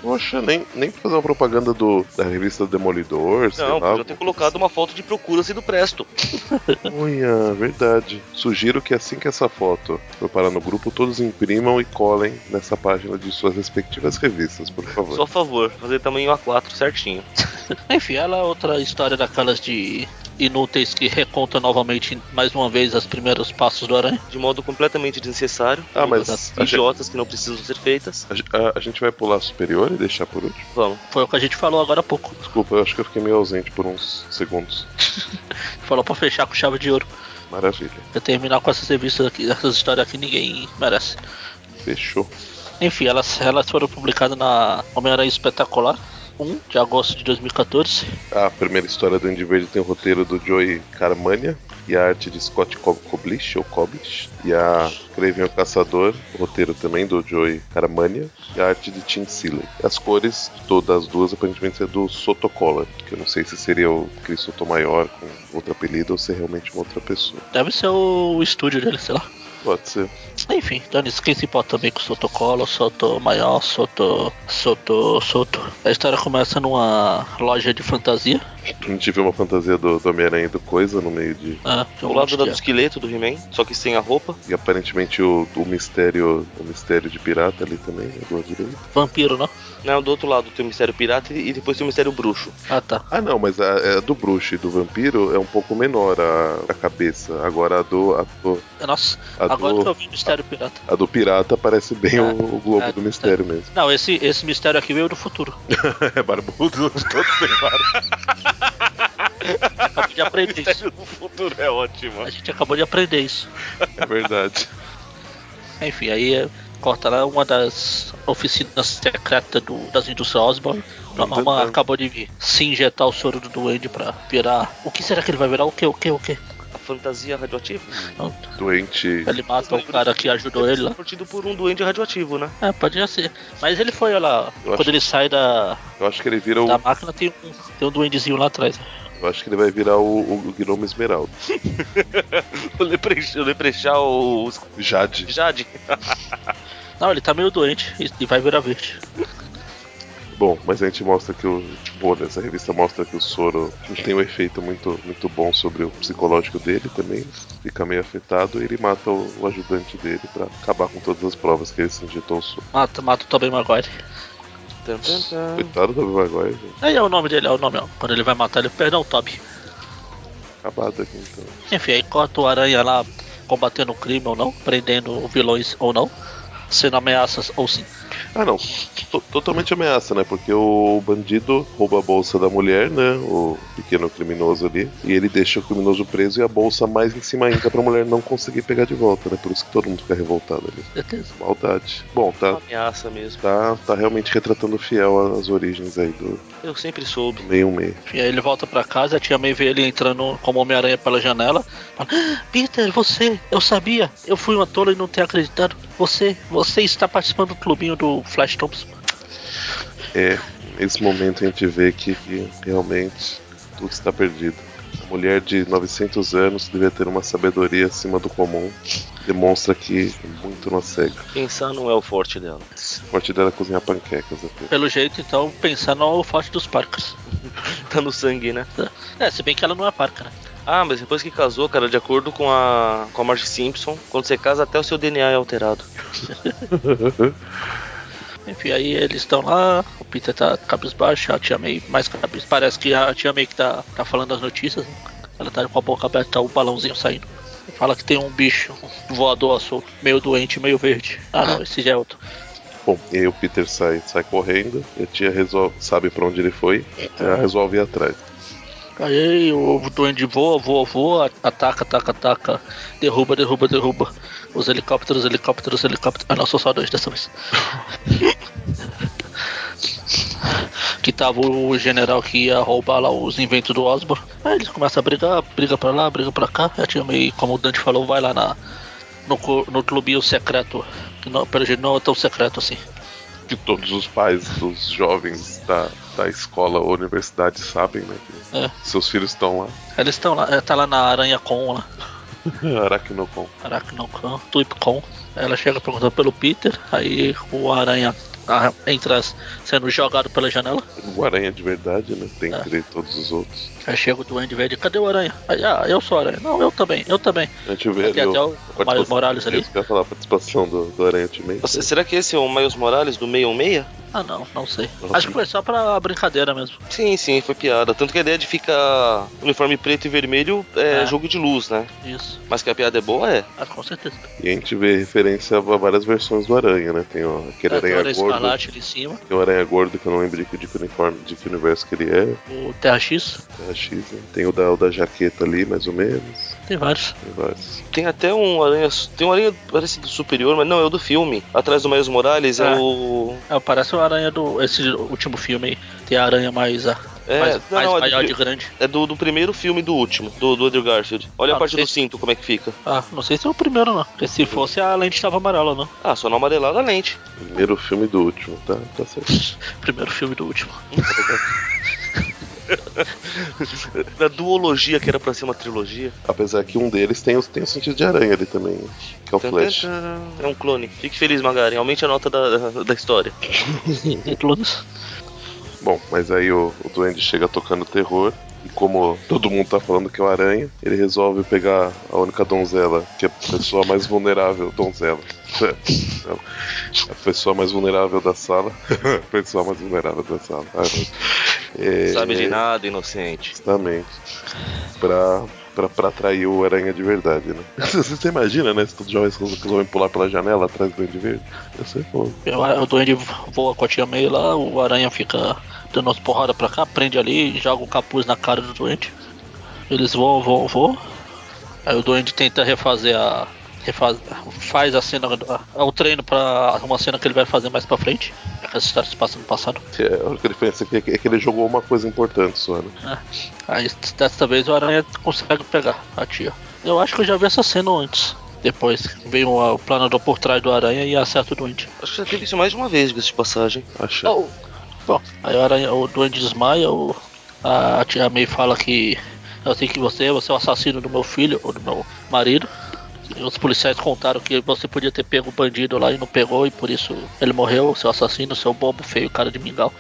Poxa, nem, nem pra fazer uma propaganda do, da revista Demolidor, sei Não, lá. podia ter colocado uma foto de procura-se do Presto. Olha, verdade. Sugiro que assim que essa foto for parar no grupo, todos imprimam e colhem nessa página de suas respectivas revistas, por favor. Só favor, fazer tamanho A4 certinho. Enfim, ela é outra história daquelas de inúteis que reconta novamente mais uma vez os primeiros passos do Aranha. De modo completamente desnecessário. Ah, mas a gente- idiotas que não precisam ser feitas. A, a- a gente vai pular superior e deixar por último? Vamos. Foi o que a gente falou agora há pouco. Desculpa, eu acho que eu fiquei meio ausente por uns segundos. Falou pra fechar com chave de ouro. Maravilha. Pra terminar com essas revistas aqui, essas histórias aqui ninguém merece. Fechou. Enfim, elas, elas foram publicadas na Homem-Aranha Espetacular 1 de agosto de 2014. A primeira história do Andy Verde tem o roteiro do Joey Carmania e a arte de Scott Co- Koblish, ou Koblish. E a Craven o Caçador, o roteiro também do Joey Carmania e a arte de Tim Seeley. As cores de todas as duas aparentemente é do Sotocola, que eu não sei se seria o Chris Sotomayor com outro apelido ou se é realmente uma outra pessoa. Deve ser o estúdio dele, sei lá. Pode ser. Enfim, Dani, quem se importa também com Soto Colo, Soto Maior, Soto. Soto. Soto. A história começa numa loja de fantasia. A gente viu uma fantasia do, do Homem-Aranha e do Coisa no meio de. Ah, um Do lado do esqueleto do He-Man, só que sem a roupa. E aparentemente o, o mistério. O mistério de pirata ali também, do lado direito. Vampiro, não? Não, do outro lado tem o Mistério Pirata e depois tem o Mistério Bruxo. Ah, tá. Ah não, mas a, a do bruxo e do vampiro é um pouco menor a, a cabeça. Agora a do. A do, Nossa, a agora do- que eu vi Mistério Pirata. a do pirata parece bem Ah, o, globo ah, do mistério mesmo. Não, esse, esse mistério aqui veio do futuro. é barbudo, todos têm barba. Acabou de aprender isso. do futuro é ótimo. A gente acabou de aprender isso. É verdade. Enfim, aí é, corta lá uma das oficinas secretas do, das indústrias Osborne. Uma tum. acabou de se injetar o soro do duende pra virar. O que será que ele vai virar? O que? O que? O que? Fantasia radioativa? Não, Doente. Ele mata o cara que ajudou ele lá. Curtido por um duende radioativo, né? É, podia ser. Mas ele foi, olha lá. Eu Quando acho- ele sai da, Eu acho que ele vira o. da máquina, tem um, tem um duendezinho lá atrás. Eu acho que ele vai virar o, o, o Gnome Esmeralda. o Leprechaun, o o Jade. Jade. Não, ele tá meio doente e- e vai virar verde. Bom, mas a gente mostra que o. Bom, essa revista mostra que o soro não tem um efeito muito, muito bom sobre o psicológico dele também. Fica meio afetado e ele mata o, o ajudante dele pra acabar com todas as provas que ele se injetou o soro. Mata, mata o Tobey Maguire. Coitado do Maguire, gente. Aí é o nome dele, é o nome, ó. Quando ele vai matar ele, perdão, Toby. Acabado aqui então. Enfim, aí corta o aranha lá combatendo o crime ou não, prendendo vilões ou não, sendo ameaças ou sim. Ah não, to- totalmente ameaça, né? Porque o bandido rouba a bolsa da mulher, né? O pequeno criminoso ali. E ele deixa o criminoso preso e a bolsa mais em cima ainda pra mulher não conseguir pegar de volta, né? Por isso que todo mundo fica revoltado ali. Maldade. Bom, tá, Uma ameaça mesmo. tá, tá realmente retratando fiel as origens aí do Eu sempre soube. meio meio. Enfim, aí ele volta pra casa, a tia May vê ele entrando como Homem-Aranha pela janela. Fala, "Ah, Peter, você, eu sabia, eu fui uma tola e não ter acreditado. Você, você está participando do clubinho do Flash Thompson. É, nesse momento a gente vê que, que realmente tudo está perdido. A mulher de 900 anos devia ter uma sabedoria acima do comum. Demonstra que muito não cega. Pensar não é o forte dela. O forte dela é cozinhar panquecas até. Pelo jeito, então, pensando no forte dos Parkers. Tá no sangue, né? É, se bem que ela não é Parker, né? Ah, mas depois que casou, cara, de acordo com a, com a Marge Simpson, quando você casa, até o seu DNA é alterado. Enfim, aí eles estão lá, o Peter tá cabisbaixo, a tia May mais cabisbaixo. Parece que a tia May que tá, tá falando as notícias, né? ela tá com a boca aberta, o balãozinho saindo. Fala que tem um bicho um voador solto, meio doente, meio verde. Ah não, esse já é outro. Bom, e aí o Peter sai, sai correndo, e a tia resolve, sabe pra onde ele foi, ela resolve ir atrás. Aí o duende voa, voa, voa, ataca, ataca, ataca, derruba, derruba, derruba. Os helicópteros, helicópteros, helicópteros. Ah não, são só dois dessa vez. que tava o general que ia roubar lá os inventos do Osborn. Aí eles começam a brigar, briga pra lá, briga pra cá. A tia May, como o Dante falou, vai lá na, no, no clubinho secreto. Que não, pelo jeito não é tão secreto assim. Que todos os pais dos jovens da, da escola ou universidade sabem, né? Que É. seus filhos estão lá. Eles estão lá, é, tá lá na Aranha Com lá. Aracnocon. Aracnocon, Tweepcon. Ela chega perguntando pelo Peter, aí o Aranha entra sendo jogado pela janela. O Aranha de verdade, né? Dentre todos os outros. Aí chega o Duende Verde, cadê o Aranha? Aí, ah, eu sou o Aranha. Não, eu também, eu também. A gente vê Tem até o- Miles Morales ali. Eu falar, a participação do, do Aranha Ultimate. Nossa, será que esse é o Miles Morales do 616? Ah não, não sei. Nossa. Acho que foi só pra brincadeira mesmo. Sim, sim, foi piada. Tanto que a ideia de ficar uniforme preto e vermelho é, É. jogo de luz, né? Isso. Mas que a piada é boa, é. Ah, com certeza. E a gente vê referência a várias versões do Aranha, né? Tem ó, aquele É, Aranha gordo. Escarlate ali em cima, Tem o Aranha gordo que eu não lembro de que, de que uniforme, de que universo que ele é. o Terra X. É a X, né? Tem o da, o da jaqueta ali, mais ou menos. Tem vários. Tem vários. Tem até um aranha. Tem um aranha parecido superior, mas não, é o do filme. Atrás do Miles Morales é, É. o. É, parece o aranha do. Esse último filme aí. Tem a aranha mais. ah, É, mais, não, mais não, é do maior de grande. É do, do primeiro filme do último, do, do Andrew Garfield. Olha Ah, a parte do cinto, como é que fica. Ah, não sei se é o primeiro não. Porque se fosse a lente estava amarela, não. Ah, só não amarelada a lente. Primeiro filme do último, tá? Tá certo. Primeiro filme do último. Da duologia que era pra ser uma trilogia. Apesar que um deles tem, o- tem o sentido de aranha ali também, né? que é o Flash. É um clone. Fique feliz, Magari. Aumente a nota da, da história. Bom, mas aí o, o Duende chega tocando terror. E como todo mundo tá falando que é o Aranha, ele resolve pegar a única donzela, que é a pessoa mais vulnerável, donzela. Não, a pessoa mais vulnerável da sala. a pessoa mais vulnerável da sala. Ai, meu Deus. É, Sabe de nada, inocente. Justamente. Pra, pra, pra atrair o aranha de verdade, né? Você, você imagina, né? Se todos os jovens resolvem pular pela janela atrás do Duende Verde? Ia ser fogo. O duende voa com a tia May lá, o aranha fica dando umas porradas pra cá, prende ali joga o capuz na cara do duende. Eles voam, voam, voam. Aí o duende tenta refazer a. Refaz, faz a cena, a- o treino pra uma cena que ele vai fazer mais pra frente. Já que essa história se passa no passado. É, a única diferença é que, é que ele jogou uma coisa importante só, né? É. Aí dessa vez o aranha consegue pegar a tia. Eu acho que eu já vi essa cena antes. Depois vem o, o planador por trás do aranha e acerta o duende. Acho que já teve isso mais de uma vez, de passagem. Acha. Oh, Bom, aí o, aranha, o duende desmaia, o, a tia May fala que eu sei que você, você é o assassino do meu filho ou do meu marido. Os policiais contaram que você podia ter pego o bandido lá e não pegou, e por isso ele morreu, seu assassino, seu bobo feio, cara de mingau.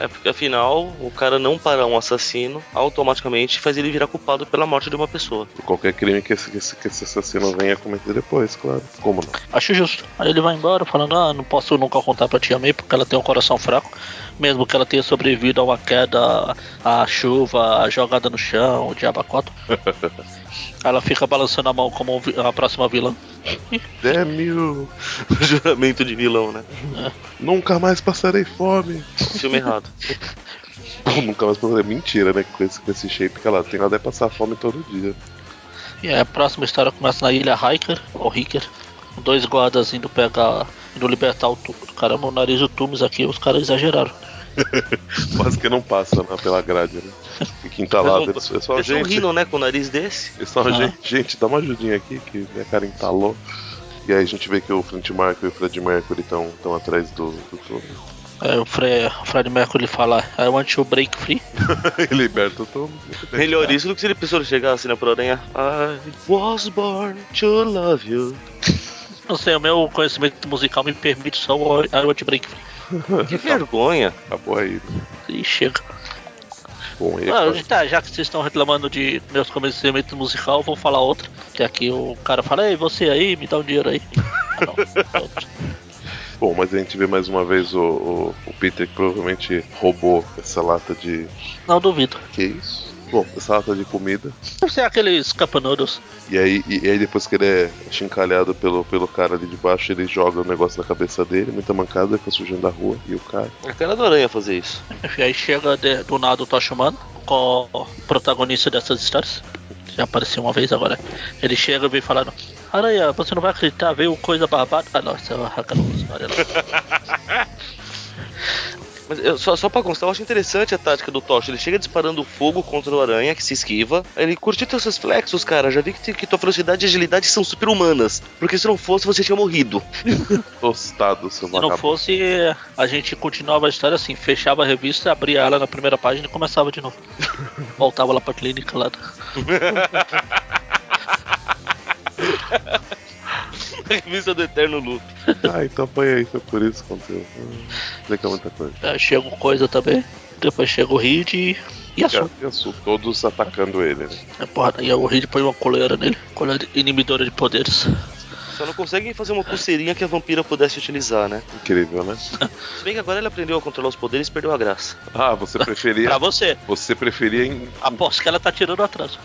É porque afinal, o cara não parar um assassino automaticamente faz ele virar culpado pela morte de uma pessoa. Por qualquer crime que esse, que esse, que esse assassino venha cometer depois, claro. Como não? Acho justo. Aí ele vai embora falando, ah, não posso nunca contar pra tia May porque ela tem um coração fraco. Mesmo que ela tenha sobrevivido a uma queda, a chuva, a jogada no chão, o diabo a quatro. ela fica balançando a mão como a próxima vilã. Damn you! Juramento de vilão, né? Nunca mais passarei fome! Filme errado. Nunca mais passarei. Mentira, né? Com esse, com esse shape que ela tem, ela deve passar fome todo dia. E aí a próxima história começa na ilha Hiker, ou Hiker. Dois guardas indo pegar, indo libertar o Caramba, o nariz do Tumes aqui, os caras exageraram. Quase que não passa né, pela grade, né? Fica entalado. Eles, eles falam, Eles estão gente, rindo, né, com o nariz desse. eles falam, Ah. gente, gente, dá uma ajudinha aqui que minha cara entalou. E aí a gente vê que o Flint Marco e o Fred Mercury estão atrás do, do Tommy. Aí o, Fre, o Fred Mercury fala, I want to break free. e liberta o bem. Melhor isso do que se ele pessoa chegasse na pro aranha. I was born to love you. Não sei, o meu conhecimento musical me permite só o I want to break free. Que vergonha. Acabou aí. né? E chega. Bom, aí Ah, tá, já que vocês estão reclamando de meus conhecimentos musical, eu vou falar outra. Que aqui o cara fala, ei, você aí, me dá um dinheiro aí. Ah, não. Outro. Bom, mas a gente vê mais uma vez o, o, o Peter que provavelmente roubou essa lata de. Não duvido. Que isso? Bom, essa lata de comida. Deve ser aqueles Cup Noodles. E aí, e, e aí depois que ele é chincalhado pelo, pelo cara ali de baixo, ele joga o negócio na cabeça dele, muita mancada, fica sujando a rua e o cara. É a cara do aranha fazer isso. Enfim, aí chega de- do nada o Tocha Humano, com o protagonista dessas histórias. Já apareceu uma vez agora. Ele chega e vem falando: Aranha, você não vai acreditar, veio coisa barbada. Ah, não, isso é outra história lá. Mas eu, só, só pra constar, eu acho interessante a tática do Tocha. Ele chega disparando fogo contra o aranha, que se esquiva. Ele curtiu teus reflexos, cara. Já vi que, que tua velocidade e agilidade são super-humanas. Porque se não fosse, você tinha morrido. Tostado, seu Se não fosse, a gente continuava a história assim: fechava a revista, abria ela na primeira página e começava de novo. Voltava lá pra clínica lá. Revista do Eterno Loop. Ah, então foi aí, foi por isso que aconteceu. Hum, explica muita coisa. Aí chega o Coisa também. Depois chega o Reed e. E a Su, todos atacando ele, né? É, porra, e o Reed põe uma coleira nele. Coleira inibidora de poderes. Só não conseguem fazer uma pulseirinha que a vampira pudesse utilizar, né? Incrível, né? Se bem que agora ele aprendeu a controlar os poderes e perdeu a graça. Ah, você preferia. Pra você. Você preferia em. Aposto que ela tá tirando atraso.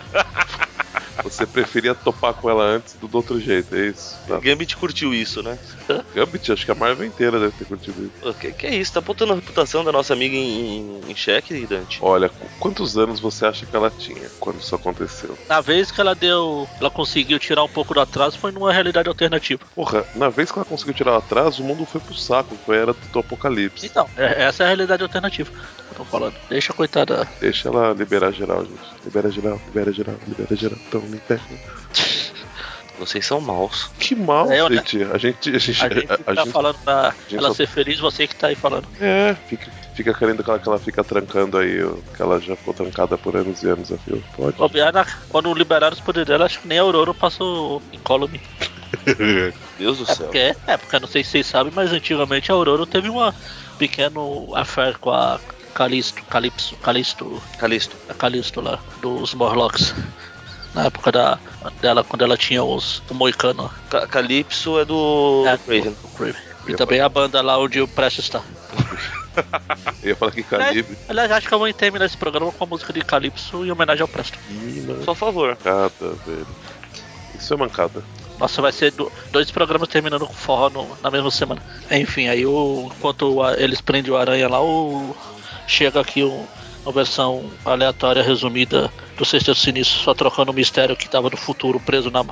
Você preferia topar com ela antes do, do outro jeito, é isso? Tá. Gambit curtiu isso, né? Gambit, acho que a Marvel inteira deve ter curtido isso. Que, que é isso? Tá botando a reputação da nossa amiga em, em xeque, Dante? Olha, qu- quantos anos você acha que ela tinha quando isso aconteceu? Na vez que ela deu. Ela conseguiu tirar um pouco do atraso foi numa realidade alternativa. Porra, na vez que ela conseguiu tirar o atraso, o mundo foi pro saco, foi a era do apocalipse. Então, é- essa é a realidade alternativa que eu tô falando. Deixa a coitada. Deixa ela liberar geral, gente. Libera geral, libera geral, libera geral. Então me pega. Vocês são maus. Que mal, É, gente. A gente. A gente. A gente a- a tá gente- falando pra gente ela só- ser feliz, você que tá aí falando. É, fica, fica querendo que ela, que ela fica trancando aí, que ela já ficou trancada por anos e anos a fio. Pode. Bobear na- quando liberaram os poderes dela, acho que nem a Aurora passou incólume. Deus do É céu. porque, é porque eu não sei se vocês sabem, mas antigamente a Aurora teve uma pequeno affair com a Calisto, Calipso, Calisto, Calisto. a Calisto lá, dos Morlocks. Na época da, dela, quando ela tinha os o Moicano. Ca- Calypso é do É, Craven. do Craven. E também a banda lá onde o Prestes está. Eu ia falar que calibre. Aliás, acho que eu vou terminar esse programa com a música de Calypso em homenagem ao Presto. Ih. Só a favor. Mancada, velho. Isso é mancada. Nossa, vai ser do- dois programas terminando com forró no- na mesma semana. Enfim, aí o, enquanto a- eles prendem o aranha lá, o, chega aqui o- uma versão aleatória resumida do Sexteto Sinistro, só trocando o mistério que tava no futuro preso na.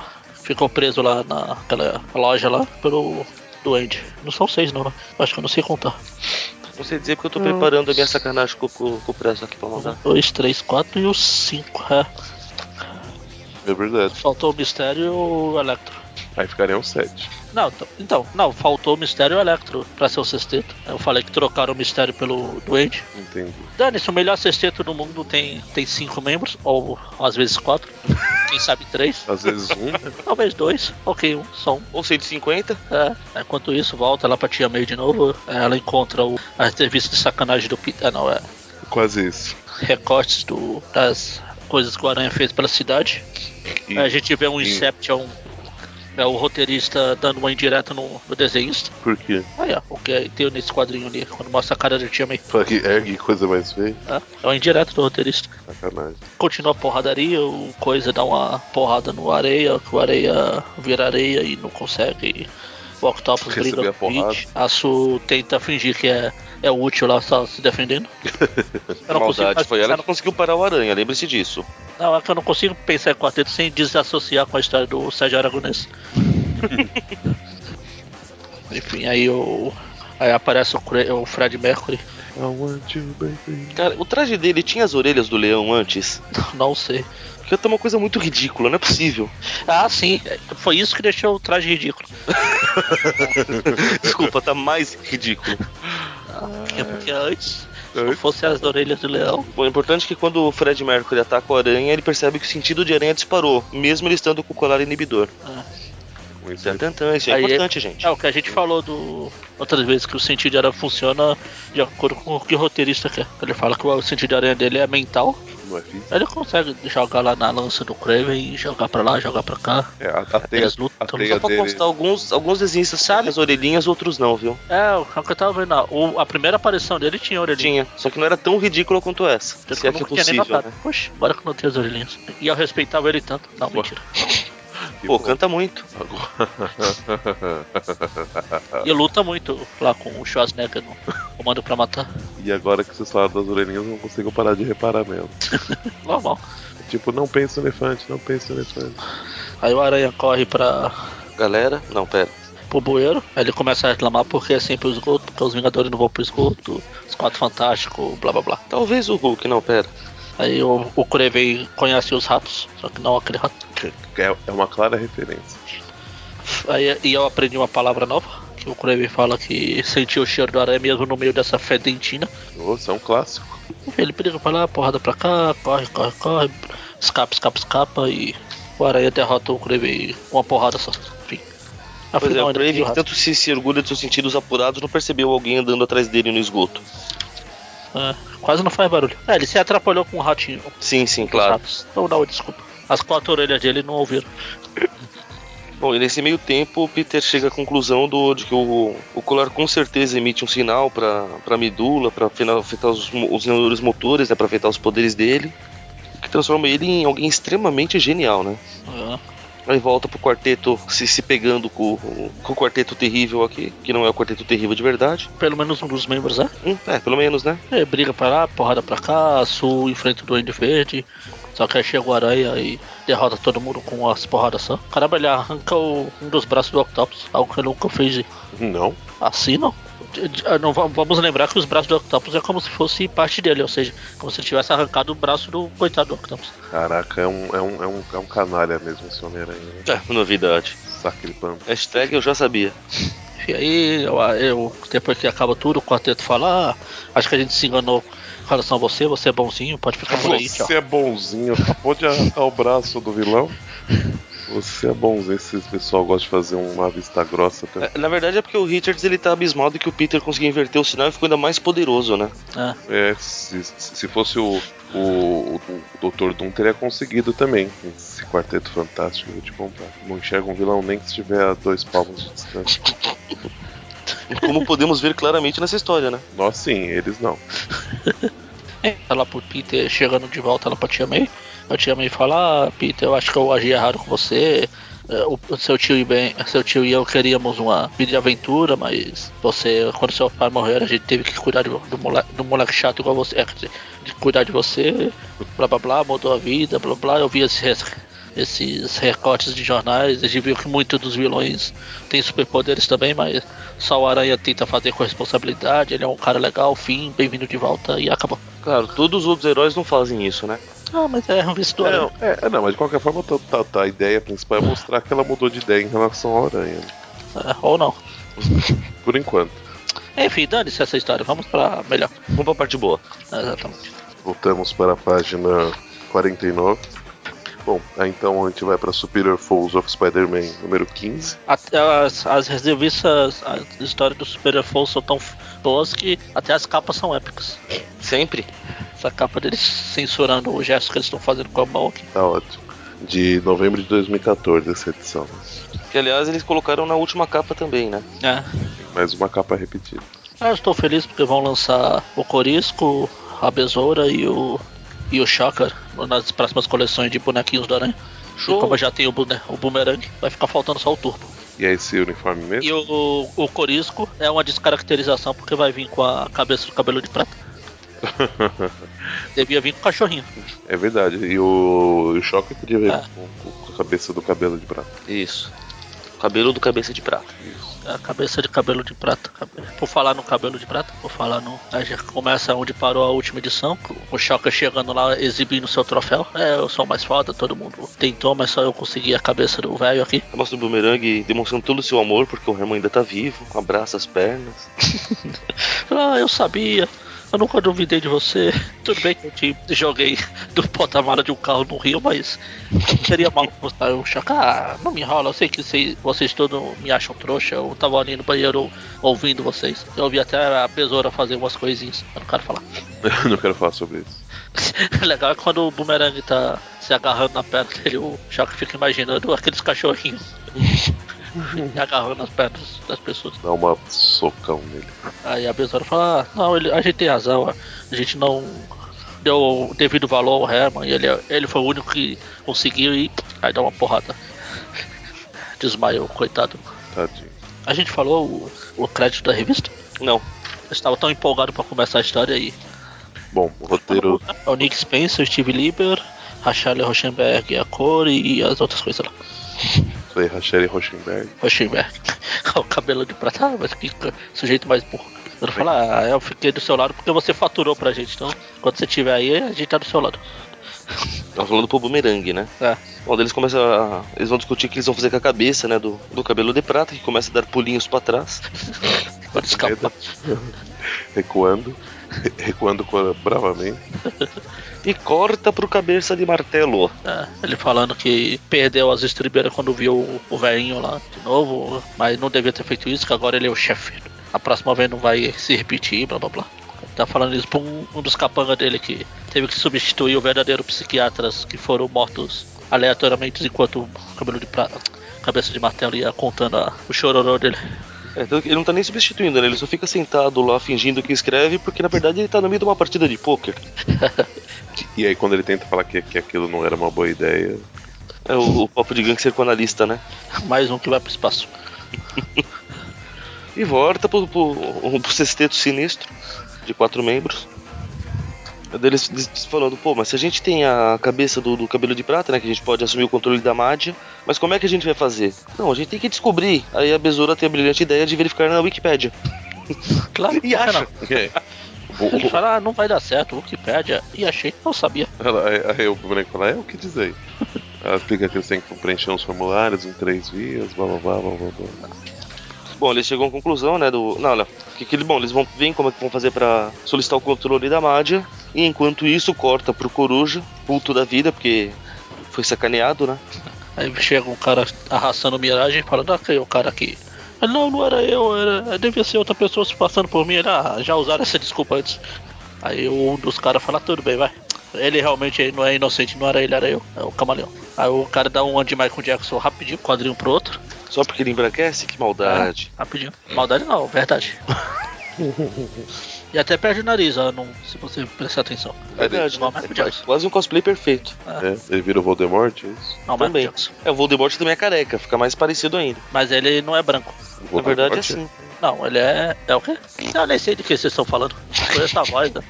Ficou preso lá naquela loja lá pelo Duende. Não são seis não, né? Acho que eu não sei contar. Não sei dizer porque eu tô preparando a minha sacanagem com, com, com o preço aqui pra mandar. Um, dois, três, quatro e os cinco. É. É verdade. Faltou o mistério e o Electro. Aí ficaria um 7. Não, então, não, faltou o mistério e o Electro pra ser o sexteto. Eu falei que trocaram o mistério pelo Duende. Entendi. Dane-se, o melhor sexteto do mundo tem, tem cinco membros, ou às vezes quatro. Quem sabe três, Às vezes um. talvez dois, ok, um, só um. Ou 150? É, enquanto isso, volta lá pra Tia May de novo. Ela encontra o, a revista de sacanagem do Peter. Ah, não, é Quase isso. recortes do, das coisas que o Aranha fez pela cidade. E- a gente vê um e- Inception, é o roteirista dando uma indireta no, no desenhista. Por quê? Aí, ó, o que tem nesse quadrinho ali, quando mostra a cara da Tia May. Fala que ergue coisa mais feia. É, é uma indireta do roteirista. Sacanagem. Continua a porradaria, o coisa dá uma porrada no areia, que o areia vira areia e não consegue. O Octopus briga com o. Pete. A Su tenta fingir que é, é útil lá, só se defendendo. Eu não consigo Maldade mais foi ela que conseguiu parar o aranha, lembre-se disso. Não, é que eu não consigo pensar em quarteto sem desassociar com a história do Sérgio Aragonês. Enfim, aí o. Aí aparece o, o Fred Mercury. Cara, o traje dele tinha as orelhas do leão antes. Não sei. Que tá uma coisa muito ridícula, não é possível. Ah, sim. Foi isso que deixou o traje ridículo. Desculpa, tá mais ridículo. É porque antes, se não fosse as orelhas do leão, Bom, o importante é que quando o Fred Mercury ataca o aranha, ele percebe que o sentido de aranha disparou, mesmo ele estando com o colar inibidor. Com isso Tan, tan, tan, isso é Aí importante, gente. é o que a gente falou do outras vezes que o sentido de aranha funciona de acordo com o que o roteirista quer. Ele fala que o sentido de aranha dele é mental. Não é físico. Ele consegue jogar lá na lança do Kraven e jogar pra lá, jogar pra cá. É, a, a teia, Eles lutam. a Só teia Só pra dele. constar, alguns, alguns desenhistas sabem as orelhinhas, outros não, viu? É, o que eu tava vendo, ó, o- a primeira aparição dele tinha orelhinha. Tinha, só que não era tão ridícula quanto essa. Tanto Se é eu que é possível, né? Poxa, bora que não tem as orelhinhas. E eu respeitava ele tanto. Não, mentira. Que Pô, canta muito. Agora... E luta muito lá com o Schwarzenegger no Comando pra Matar. e agora que vocês falaram das orelhinhas, eu não consigo parar de reparar mesmo. Normal. Tipo, não pensa no elefante, não pensa no elefante. Aí o Aranha corre pra, Galera, não, pera. pro bueiro. Aí ele começa a reclamar porque é sempre o esgoto, porque os Vingadores não vão pro esgoto, os Quatro Fantásticos, blá blá blá. Talvez o Hulk, não, pera. Aí o, o Kraven conhece os ratos, só que não aquele rato. É, é uma clara referência. Aí e eu aprendi uma palavra nova, que o Kraven fala que sentiu o cheiro do aranha mesmo no meio dessa fedentina. Nossa, é um clássico. Ele briga pra lá, porrada pra cá, corre, corre, corre, escapa, escapa, escapa e o aranha derrota o com uma porrada só. Enfim. Pois é, Afinal, o Craven, tanto se, se orgulha de seus sentidos apurados, não percebeu alguém andando atrás dele no esgoto. É, quase não faz barulho. É, ele se atrapalhou com um ratinho. Sim, sim, claro. Então dá uma desculpa. As quatro orelhas dele não ouviram. Bom, e nesse meio tempo, o Peter chega à conclusão do, de que o, o colar com certeza emite um sinal pra, pra medula, afina- afetar os, os neurônios motores, né, pra afetar os poderes dele. O que transforma ele em alguém extremamente genial, né? É. Aí volta pro quarteto se, se pegando com, com o quarteto terrível aqui, que não é o quarteto terrível de verdade. Pelo menos um dos membros é. Hum, é, pelo menos, né? É, briga pra lá, porrada pra cá, Sul enfrenta o Duende Verde. Só que aí chega o Aranha e derrota todo mundo com as porradas só. Caramba, ele arranca o- um dos braços do Octopus, algo que ele nunca fez Não. assim, não. Ah, não va- vamos lembrar que os braços do Octopus é como se fosse parte dele, ou seja, como se ele tivesse arrancado o braço do coitado do Octopus. Caraca, é um, é um, é um, é um canalha mesmo esse Homem-Aranha. Né? É, novidade. Pano. Hashtag eu já sabia. E aí, eu, eu- depois que acaba tudo, o quarteto fala: ah, acho que a gente se enganou com relação a você, você é bonzinho, pode ficar por aí, tchau. Você é bonzinho, acabou de arrancar o braço do vilão. Você é bonzinho, esse pessoal gosta de fazer uma vista grossa também. É, Na verdade é porque o Richards ele tá abismado que o Peter conseguiu inverter o sinal e ficou ainda mais poderoso, né? É. É, se, se fosse o, o, o Dr. Doom teria conseguido também. Esse quarteto fantástico, eu vou te contar. Não enxerga um vilão nem que se estiver a dois palmos de distância. Como podemos ver claramente nessa história, né? Nós sim, eles não. É, tá lá pro Peter chegando de volta lá pra Tia May. A Tia May fala, ah, Peter, eu acho que eu agi errado com você. É, O seu tio, e bem, seu tio e eu queríamos uma vida de aventura, mas você, quando seu pai morrer, a gente teve que cuidar do, do, moleque, do moleque chato igual você, é, de cuidar de você, blá blá blá, mudou a vida, blá blá. Eu vi esses, esses recortes de jornais, a gente viu que muitos dos vilões têm superpoderes também, mas só o Aranha tenta fazer com responsabilidade, ele é um cara legal, fim, bem-vindo de volta e acabou. Claro, todos os outros heróis não fazem isso, né? Ah, mas é um visto Aranha. É, é, não, mas de qualquer forma, tá, tá- tá, a ideia principal é mostrar que ela mudou de ideia em relação ao Aranha. É, ou não. Por enquanto. Enfim, dane-se essa história. Vamos pra melhor. Vamos pra parte boa. Exatamente. Voltamos para a página 49. Bom, aí então a gente vai para Superior Foes of Spider-Man número 15. Até as, as revistas, a história do Super Force são tão boas que até as capas são épicas. Sempre. Essa capa deles censurando o gesto que eles estão fazendo com a mão aqui. Tá ótimo. De novembro de 2014, essa edição. Que aliás eles colocaram na última capa também, né? É. Mais uma capa repetida. Ah, eu estou feliz porque vão lançar o Corisco, a Besoura e o. E o Shocker nas próximas coleções de bonequinhos do Aranha. Show. E como já tem o, bone- o Boomerang, vai ficar faltando só o Turbo. E é esse uniforme mesmo? E o, o Corisco é uma descaracterização porque vai vir com a cabeça do cabelo de prata. Devia vir com o cachorrinho. é verdade. E o, o Choque podia ver É. com, com a cabeça do cabelo de prata. Isso. Cabelo do cabeça de prata. É A cabeça de cabelo de prata. Por falar no cabelo de prata, por falar no. A gente começa onde parou a última edição. O Shocker chegando lá exibindo seu troféu. É, eu sou mais foda, todo mundo tentou, mas só eu consegui a cabeça do velho aqui. Mostra o boomerang demonstrando todo o seu amor, porque o Herman ainda tá vivo, abraça as pernas. Ah, eu sabia. Eu nunca duvidei de você. Tudo bem que eu te joguei do porta-mala de um carro no rio, mas seria mal mostrar o Chaka. Ah, não me enrola, eu sei que vocês, vocês todos me acham trouxa. Eu tava ali no banheiro ouvindo vocês. Eu ouvi até a besoura fazer umas coisinhas. Eu não quero falar. Eu não quero falar sobre isso. Legal é quando o boomerang tá se agarrando na perna dele, o Chaka fica imaginando aqueles cachorrinhos agarrando as pernas das pessoas. Dá uma socão nele. Aí a besoura fala, ah, não, ele, a gente tem razão, a gente não deu o devido valor ao Herman, e ele, ele foi o único que conseguiu e aí dá uma porrada. Desmaiou, coitado. Tadinho. A gente falou o, o crédito da revista? Não. Eu estava tão empolgado para começar a história aí. Bom, o roteiro. É o Nick Spencer, Steve Lieber, Rachel Rochenberg, a cor e as outras coisas lá. Foi Rachel Rochenberg. Rochenberg. o cabelo de prata, ah, mas que sujeito mais burro. Eu falo, ah, eu fiquei do seu lado porque você faturou pra gente, então quando você estiver aí, a gente tá do seu lado. Tava falando pro boomerang, né? É. Bom, eles começam a... Eles vão discutir o que eles vão fazer com a cabeça, né? Do, do cabelo de prata, que começa a dar pulinhos pra trás. Pode escapar. Recuando. re- Recuando bravamente. E corta pro cabeça de martelo. É, ele falando que perdeu as estribeiras quando viu o, velhinho lá de novo, mas não devia ter feito isso, que agora ele é o chefe. A próxima vez não vai se repetir, blá blá blá. Tá falando isso pra um, um dos capangas dele que teve que substituir o verdadeiro psiquiatras que foram mortos aleatoriamente enquanto o cabelo de prata, cabeça de martelo ia contando a- o chororô dele. É, que ele não tá nem substituindo, né? Ele só fica sentado lá fingindo que escreve, porque na verdade ele tá no meio de uma partida de pôquer. E aí quando ele tenta falar que, que aquilo não era uma boa ideia. É o, o papo de gangster com analista, né? Mais um que vai pro espaço. E volta pro, pro, pro sexteto sinistro, de quatro membros. Deles falando, pô, mas se a gente tem a cabeça do, do, cabelo de prata, né? Que a gente pode assumir o controle da Madia, mas como é que a gente vai fazer? Não, a gente tem que descobrir. Aí a Besoura tem a brilhante ideia de verificar na Wikipédia. Claro, e acha. Okay. Ele fala, ah, não vai dar certo, Wikipédia. E achei que não sabia. Aí, aí o boneco fala, é o que diz aí. Ela explica que eles têm que preencher uns formulários em três vias, blá blá blá blá blá. Bom, eles chegam à conclusão, né, do... Não, olha, que, que, bom, eles vão ver como é que vão fazer para solicitar o controle da Mádia, e enquanto isso corta pro Coruja, puto da vida, porque foi sacaneado, né? Aí chega um cara arrastando miragem e fala, ah, que é o cara aqui. Não, não era eu, era, devia ser outra pessoa se passando por mim. ah, já usaram essa desculpa antes. Aí um dos caras fala, tudo bem, vai. Ele realmente não é inocente, não era ele, era eu, é o camaleão. Aí o cara dá um de Michael Jackson rapidinho, quadrinho pro outro. Só porque ele embranquece? Que maldade. É, rapidinho. Maldade não, verdade. e até perde o nariz, ó, não, se você prestar atenção. É verdade, né? é quase um cosplay perfeito. É. É, ele vira o Voldemort, é isso? Não, também. É, o Voldemort também é careca, fica mais parecido ainda. Mas ele não é branco. Na verdade é sim. Não, ele é. É o quê? Eu nem sei de que vocês estão falando. Conheço a voz, né?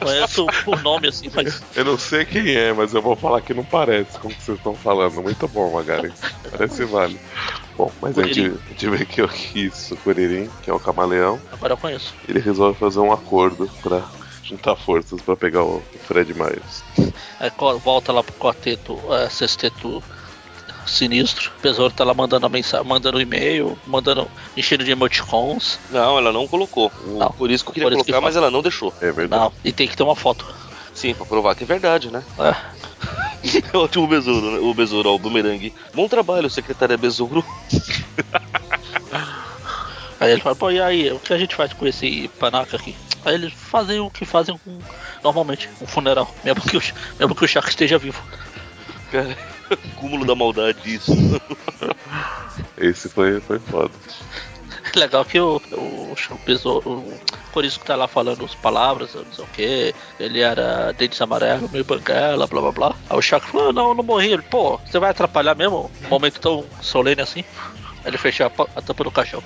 Conheço por nome assim, mas. Eu não sei quem é, mas eu vou falar que não parece com o que vocês estão falando. Muito bom, Magari. Parece vale. Bom, mas a gente, a gente vê que isso, o Kuririn, que é o camaleão. Agora eu conheço. Ele resolve fazer um acordo pra juntar forças pra pegar o Fred Myers. Aí volta lá pro quarteto, é, sexteto sinistro. O Besouro tá lá mandando a mensagem, mandando um e-mail, mandando enchendo de emoticons. Não, ela não colocou. Não, por isso que eu queria colocar, que mas ela não deixou. É verdade. Não, e tem que ter uma foto. Sim, pra provar que é verdade, né? É. é ótimo o besouro, né? O besouro, ó, o bumerangue. Bom trabalho, secretária Besouro. aí ele fala, pô, e aí, o que a gente faz com esse panaca aqui? Aí eles fazem o que fazem com, normalmente, um funeral, mesmo que o, mesmo que o Shaq esteja vivo. Cara, cúmulo da maldade isso. Esse foi, foi foda. Legal que o, o, o, o Corisco tá lá falando as palavras, não sei o que. Ele era dentes amarelo, meio banguela, blá blá blá. Aí o Chaco falou: Não, eu não morri. Ele, pô, você vai atrapalhar mesmo? Um momento tão solene assim. Aí ele fecha a, a tampa do caixão.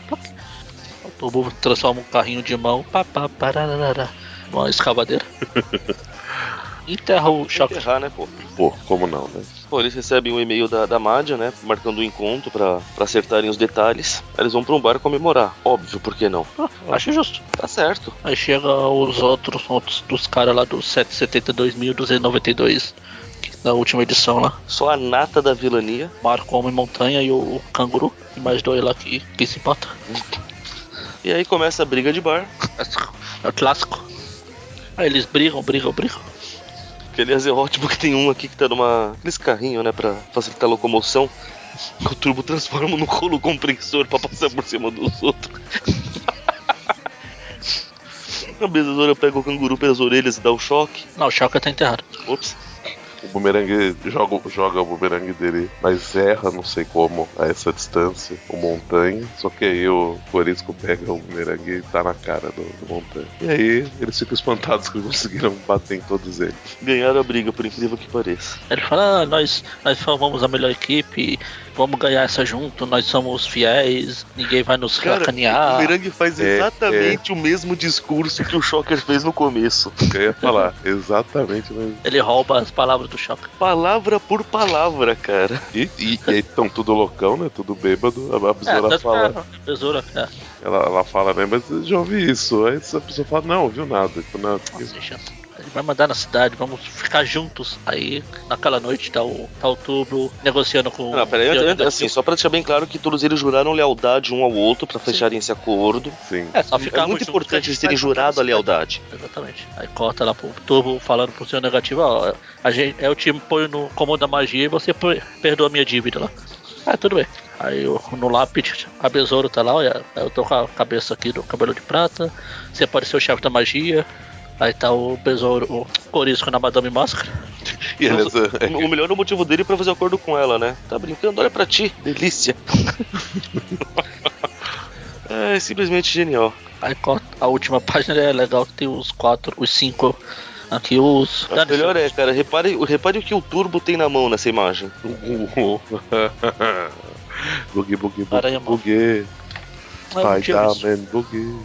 O tubo transforma um carrinho de mão pá, pá, pararara, uma escavadeira. Enterra o Shocker. Enterrar, né, pô? Pô, como não, né? Pô, eles recebem um e-mail da, da Madia, né? Marcando um encontro pra, pra acertarem os detalhes. Aí eles vão pra um bar comemorar. Óbvio, por que não? Ah, acho justo. Tá certo. Aí chega os outros, outros dos caras lá do 772.292 da última edição lá. Só a nata da vilania. Marco Homem Montanha e o, o Canguru. E mais dois lá que, que se importa. E aí começa a briga de bar. É o clássico. Aí eles brigam, brigam, brigam. Que aliás é ótimo que tem um aqui que tá numa. aqueles carrinhos, né, pra facilitar a locomoção. Que o turbo transforma no rolo compressor pra passar por cima dos outros. a besoura pega o canguru pelas orelhas e dá o choque. Não, o choque tá enterrado. Ops o bumerangue joga, joga o bumerangue dele, mas erra, não sei como, a essa distância, o montanha. Só que aí o Corisco pega o bumerangue e tá na cara do, do montanha. E aí eles ficam espantados que conseguiram bater em todos eles. Ganharam a briga, por incrível que pareça. Ele fala: ah, nós, nós formamos a melhor equipe, vamos ganhar essa junto, nós somos fiéis, ninguém vai nos Cara, sacanear. O Bumerangue faz é, exatamente é. o mesmo discurso que o Shocker fez no começo. Eu ia falar, exatamente o mesmo. Ele rouba as palavras do Shocker. Palavra por palavra, cara. E, e, e aí estão tudo loucão, né? Tudo bêbado. A, a besoura é, fala. É, besoura, é. Ela, ela fala, né? Mas já ouvi isso. Aí a pessoa fala, não, ouviu nada. Então, não, Nossa, ele vai mandar na cidade, vamos ficar juntos. Aí, naquela noite, tá o, tá o tubo negociando com Não, peraí, antes, assim, só pra deixar bem claro que todos eles juraram lealdade um ao outro pra fecharem esse acordo. Sim. É, só ficar é muito importante eles terem jurado a lealdade. Exatamente. Aí corta lá pro tubo falando pro seu negativo, ó, a gente, eu te ponho no comando da magia e você perdoa a minha dívida lá. Ah, tudo bem. Aí eu, no lápide, a besouro tá lá, olha, eu tô com a cabeça aqui do cabelo de prata, você pode ser o chefe da magia, Aí tá o besouro, o Corisco na Madame Máscara. E o, o melhor é o motivo dele pra fazer acordo com ela, né? Tá brincando, olha pra ti, delícia. é simplesmente genial. Aí a última página é legal que tem os quatro, os cinco Aqui os. O melhor é, cara, repare, repare o que o Turbo tem na mão nessa imagem. Boogie, boogie, Aranha boogie, Ah, eu não tinha visto. Spider-Man, boogie.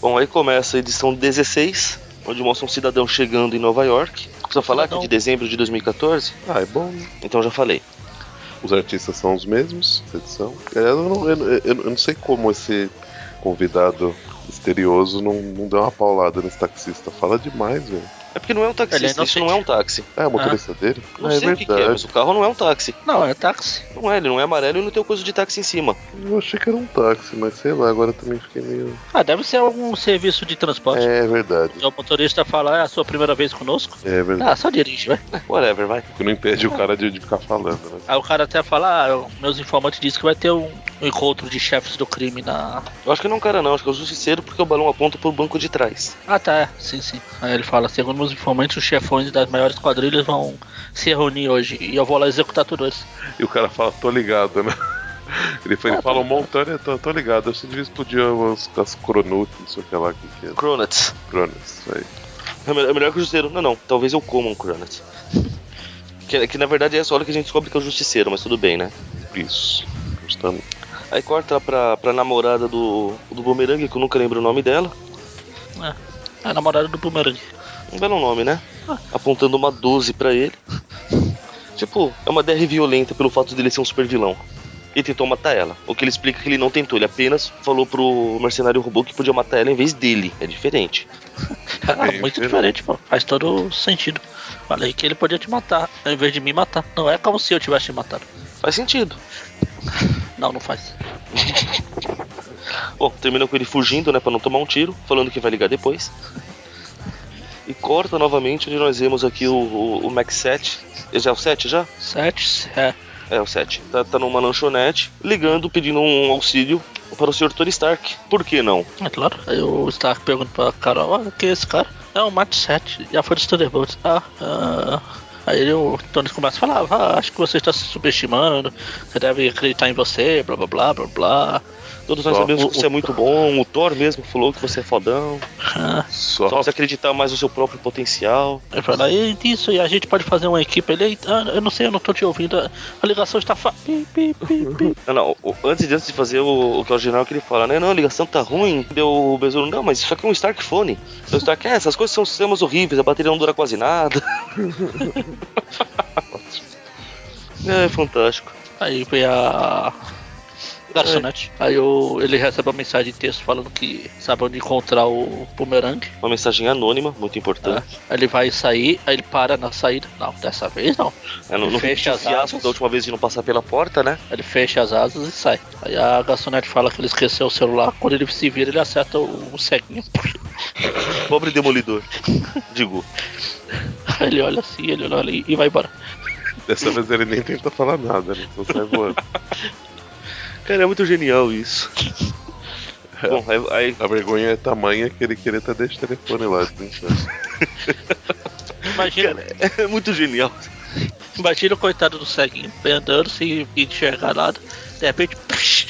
Bom, aí começa a edição 16, onde mostra um cidadão chegando em Nova York. Precisa falar que é de dezembro de 2014? Ah, é bom, né? Então já falei. Os artistas são os mesmos, edição. É, Eu não, eu, eu- eu não sei como esse convidado misterioso não, não deu uma paulada nesse taxista. Fala demais, velho. É porque não é um Ele taxista, é isso não é um táxi. É o motorista dele? Não Ah, é sei o que, que é, mas o carro não é um táxi. Não, é táxi. Não é, ele não é amarelo e não tem coisa de táxi em cima. Eu achei que era um táxi, mas sei lá, agora também fiquei meio. Ah, deve ser algum serviço de transporte. É verdade. O motorista fala, é a sua primeira vez conosco? É verdade. Ah, só dirige, vai. Whatever, vai. Que não impede o cara de, de ficar falando, né? Aí o cara até fala, ah, meus informantes dizem que vai ter um encontro de chefes do crime na. Eu acho que não é um cara não, acho que é o justiceiro porque o balão aponta pro banco de trás. Ah tá, é. sim, sim. Aí ele fala, segundo meus informantes, os chefões das maiores quadrilhas vão se reunir hoje e eu vou lá executar tudo isso. E o cara fala, tô ligado, né? Ele, foi, ele Ah, fala tô um montão, né? Tô, tô ligado. Eu devia explodir as, as cronuts, não sei o que lá, que que é. Cronuts. Cronuts, isso aí. É melhor, é melhor que o justiceiro. Não, não, talvez eu coma um Cronuts. Que, que na verdade é essa hora que a gente descobre que é o justiceiro, mas tudo bem, né? Isso. Aí corta pra, pra namorada do, do Boomerang, que eu nunca lembro o nome dela. É. A namorada do Boomerang. Um belo nome, né? Apontando uma 12 pra ele. Tipo, é uma DR violenta pelo fato dele ser um super vilão. E tentou matar ela. O que ele explica que ele não tentou, ele apenas falou pro mercenário robô que podia matar ela em vez dele. É diferente. Ah, muito diferente. pô. Faz todo sentido. Falei que ele podia te matar, ao invés de me matar. Não é como se eu tivesse te matado. Faz sentido. Não, não faz. Bom, termina com ele fugindo, né, pra não tomar um tiro, falando que vai ligar depois. E corta novamente onde nós vemos aqui o, o, o Max 7. Já é o 7 já? Sete, é. É, o 7. Tá, tá numa lanchonete, ligando, pedindo um auxílio para o Sr. Tony Stark. Por que não? É claro. Aí o Stark pergunta pra Carol, ah, quem é esse cara? É o Matt 7, já foi dos Thunderbolts. Ah, ah. Aí ele, o Tony começa a falar, ah, acho que você está se subestimando, você deve acreditar em você, blá blá blá blá blá. Todos nós Só sabemos o- que você é muito bom, o Thor mesmo falou que você é fodão. Só Só. acreditar mais no seu próprio potencial. Ele fala, e isso, e a gente pode fazer uma equipe. Ele, ah, eu não sei, eu não tô te ouvindo, a, ligação está fa... Pi, pi, pi. Não, não, o- antes, de- antes de fazer o, o que é original que ele fala, né? Não, a ligação tá ruim. Deu o besouro, não, mas isso aqui é um Stark Phone. O Stark, é, essas coisas são sistemas horríveis, a bateria não dura quase nada. é fantástico. Aí vem a garçonete. Aí o, ele recebe uma mensagem de texto falando que sabe onde encontrar o bumerangue. Uma mensagem anônima, muito importante. Aí ele vai sair, aí ele para na saída. Não, dessa vez não. É, não, não Fecha as asas. da última vez de não passar pela porta, né? Ele fecha as asas e sai. Aí a garçonete fala que ele esqueceu o celular. Quando ele se vira, ele acerta o, o ceguinho. Pobre demolidor. Digo. Aí ele olha assim, ele olha ali e vai embora. Dessa vez ele nem tenta falar nada, né? Só sai voando. Cara, é muito genial isso. Bom, aí, aí A vergonha é tamanha que ele queria até deixar o telefone lá. desligado. Imagina, cara, é muito genial. imagina o coitado do ceguinho andando sem enxergar nada. De repente, psh,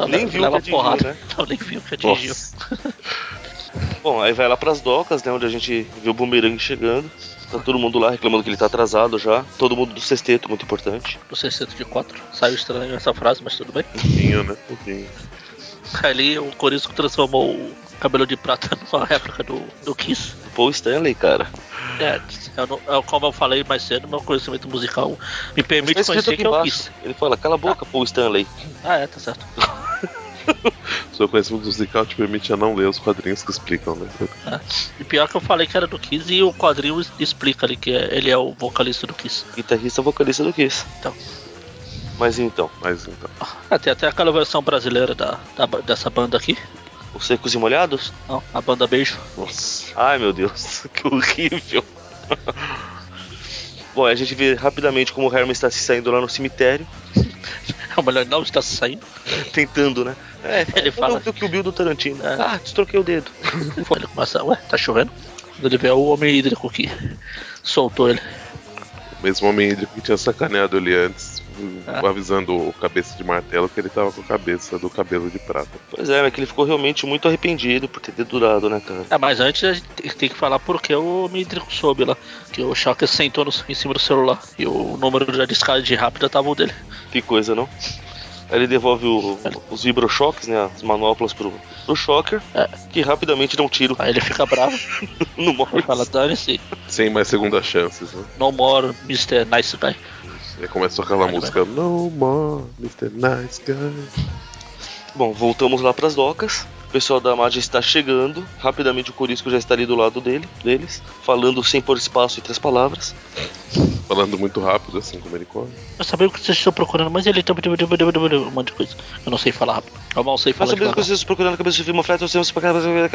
Nem leva- viu leva que atingiu, porrada. né? Não, nem viu que atingiu. Bom, aí vai lá pras docas, né? Onde a gente vê o bumerangue chegando. Tá todo mundo lá reclamando que ele tá atrasado já. Todo mundo do sexteto, muito importante. No 60 de 4. Saiu estranho essa frase, mas tudo bem. Um pouquinho, né? Um pouquinho. Ali o Corisco transformou o cabelo de prata numa réplica do, do Kiss. Paul Stanley, cara. É, eu não- eu- como eu falei mais cedo, meu conhecimento musical me permite conhecer que é o. Kiss. Ele fala, cala a boca, Paul Stanley. Ah, é, tá certo. Seu conhecimento musical te permite a não ler os quadrinhos que explicam, né? É. E pior que eu falei que era do Kiss e o quadrinho explica ali que é- ele é o vocalista do Kiss. Guitarrista vocalista do Kiss. Então. Mas então, Mas então. Ah, tem até aquela versão brasileira da, da dessa banda aqui. os secos e molhados? Não, a banda Beijo. Nossa. Ai meu Deus, que horrível. Bom, a gente vê rapidamente como o Herman está se saindo lá no cemitério, É o melhor não está saindo. tentando, né? É, Ele fala- do que o Bill do Tarantino. É. Ah, destroquei o dedo. Ele começa, ué, tá chovendo? Quando ele vê o homem hídrico que soltou ele. O mesmo homem hídrico que tinha sacaneado ele antes Ah. avisando o cabeça de martelo que ele tava com a cabeça do cabelo de prata. Pois é, mas que ele ficou realmente muito arrependido por ter dedurado, né, cara? É, mas antes a gente tem- que falar porque o Midrico soube lá. Que o Shocker sentou no- em cima do celular. E o número da descarga rápida tava o dele. Que coisa, não? Aí ele devolve o- os vibrochoques, né? As manoplas pro, pro Shocker, É. que rapidamente dá um tiro Aí ele fica bravo no e Morris. fala: dane-se, Sem mais segundas chances, né? no more Mr. Nice Guy. Aí começa aquela Vai, música No more Mr. Nice Guy. Bom, voltamos lá pras docas. O pessoal da Magia está chegando. Rapidamente o Corisco já está ali do lado dele, deles, falando sem pôr espaço entre as palavras. Falando muito rápido, assim como ele corre. Eu sabia o que vocês estão procurando, mas ele tá. Um monte de coisa. Eu não sei falar rápido. Eu mal sei falar sabemos que devagar. vocês estão procurando a cabeça do filme frete, nós temos para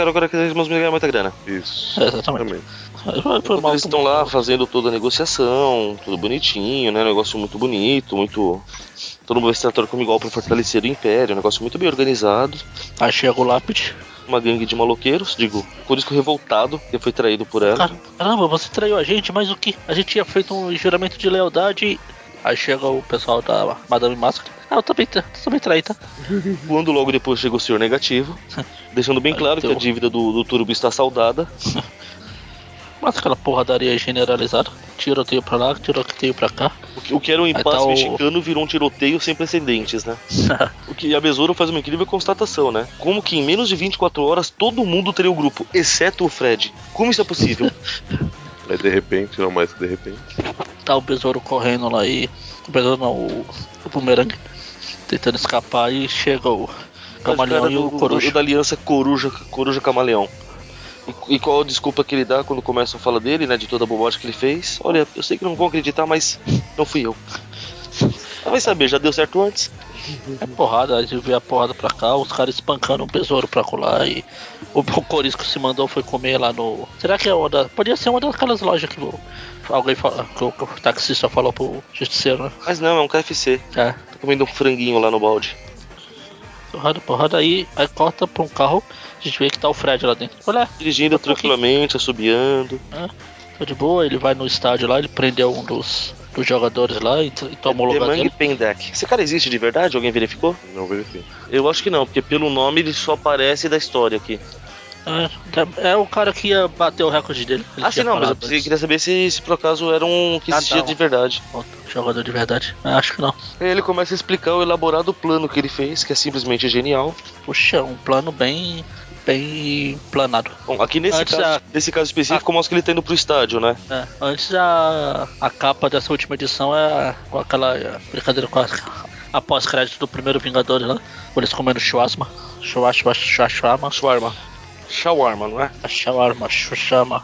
agora que temos que ganhar muita grana. Isso. É, exatamente. Foi, eles estão lá fazendo toda a negociação, tudo bonitinho, né? Negócio muito bonito, muito. Todo mundo vai se como igual para fortalecer o império, um negócio muito bem organizado. Aí chega o lápide. Uma gangue de maloqueiros, digo, Corisco revoltado, que foi traído por ela. Cara, caramba, você traiu a gente, mas o que? A gente tinha feito um juramento de lealdade. Aí chega o pessoal da Madame Máscara. Ah, eu também, eu também traí, tá? Quando logo depois chega o senhor negativo, deixando bem claro que a dívida do, do Turbo está saldada. Mas aquela porradaria generalizada. Tiroteio pra lá, tiroteio pra cá. O que, o que era um impasse tá o- mexicano virou um tiroteio sem precedentes, né? O que a Besouro faz uma incrível constatação, né? Como que em menos de 24 horas todo mundo teria o grupo, exceto o Fred. Como isso é possível? Aí de repente, não mais que de repente. tá o besouro correndo lá e. O besouro não, o, o bumerangue. Tentando escapar e chega o camaleão e o do- coruja. da aliança Coruja, Coruja Camaleão. E, e qual a desculpa que ele dá quando começam a falar dele, né? De toda a bobagem que ele fez? Olha, eu sei que não vão acreditar, mas não fui eu. Vai saber, já deu certo antes. É porrada, a gente vê a porrada pra cá, os caras espancando o besouro pra colar e o, o Corisco se mandou foi comer lá no. Será que é uma da. Podia ser uma daquelas lojas que o, alguém fala, que o, que o taxista falou pro justiceiro, né? Mas não, é um KFC. É. Tá comendo um franguinho lá no balde. Porrada, porrada aí, aí corta pra um carro, a gente vê que tá o Fred lá dentro. Olha, Dirigindo Eu tô aqui. tranquilamente, assobiando. tá de boa, ele vai no estádio lá, ele prendeu um dos, dos jogadores lá e, e toma o lugar Demang dele. Pendek. Esse cara existe de verdade? Alguém verificou? Não verifico. Eu acho que não, porque pelo nome ele só aparece da história aqui. É, é o cara que ia bater o recorde dele. Ele Ah, sim, não, mas eu pensei- queria saber se, se por acaso era um que Ah, existia não. de verdade. Jogador de verdade? É, acho que não. Ele começa a explicar o elaborado plano que ele fez, que é simplesmente genial. Puxa, um plano bem. bem planado. Bom, aqui nesse, Antes caso, a- nesse caso específico mostra que ele tá indo pro estádio, né? É, antes a, a capa dessa última edição é com aquela é, brincadeira com a, a pós-crédito do primeiro Vingadores lá. Com eles comendo chuasma. Chuasma, chuasma, Shawarma. Shawarma, não é? shawarma, chuchama.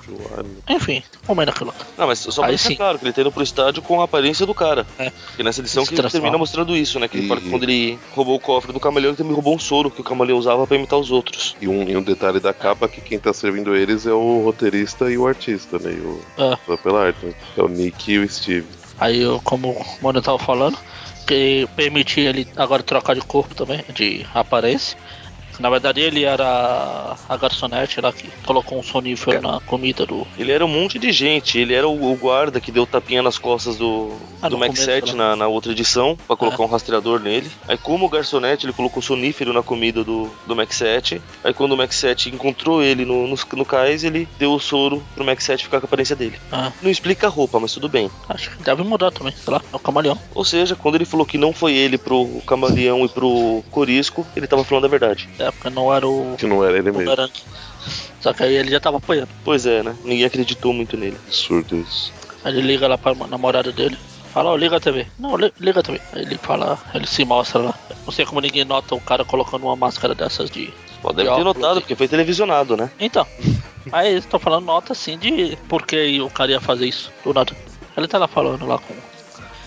Enfim, comendo aquilo. Não, mas só pra Aí deixar sim. claro que ele tá indo pro estádio com a aparência do cara. É. Porque nessa edição que ele termina mostrando isso, né? Que ele E- que quando ele roubou o cofre do camaleão, ele também roubou um soro que o camaleão usava pra imitar os outros. E um, e um detalhe da capa é que quem tá servindo eles é o roteirista e o artista, né? E o É. pela arte, né? É o Nick e o Steve. Aí, eu, como o Mano tava falando, que permitia ele agora trocar de corpo também, de aparência. Na verdade, ele era a garçonete lá que colocou um sonífero na comida do. Ele era um monte de gente, ele era o, o guarda que deu tapinha nas costas do, Ah, do começo, 7 né? na, na outra edição, pra colocar É. um rastreador nele. Aí, como garçonete, ele colocou sonífero na comida do, do Mac 7. Aí, quando o Mac 7 encontrou ele no, no, no cais, ele deu o soro pro Mac 7 ficar com a aparência dele. Ah, Não explica a roupa, mas tudo bem. acho que deve mudar também, sei lá, é o camaleão. Ou seja, quando ele falou que não foi ele pro camaleão e pro corisco, ele tava falando a verdade. É, porque não era o Que não era ele mesmo. Só que aí ele já tava apanhando. Pois é, né? Ninguém acreditou muito nele. Absurdo isso. Aí ele liga lá pra namorada dele. Fala, ó, liga a TV. Não, li- liga a TV. Aí ele fala, ele se mostra lá. Não sei como ninguém nota o cara colocando uma máscara dessas de. Pô, deve de ter notado, hein? porque foi televisionado, né? Então, aí eles estão falando nota assim de por que o cara ia fazer isso, do nada. Ele tá lá falando lá com.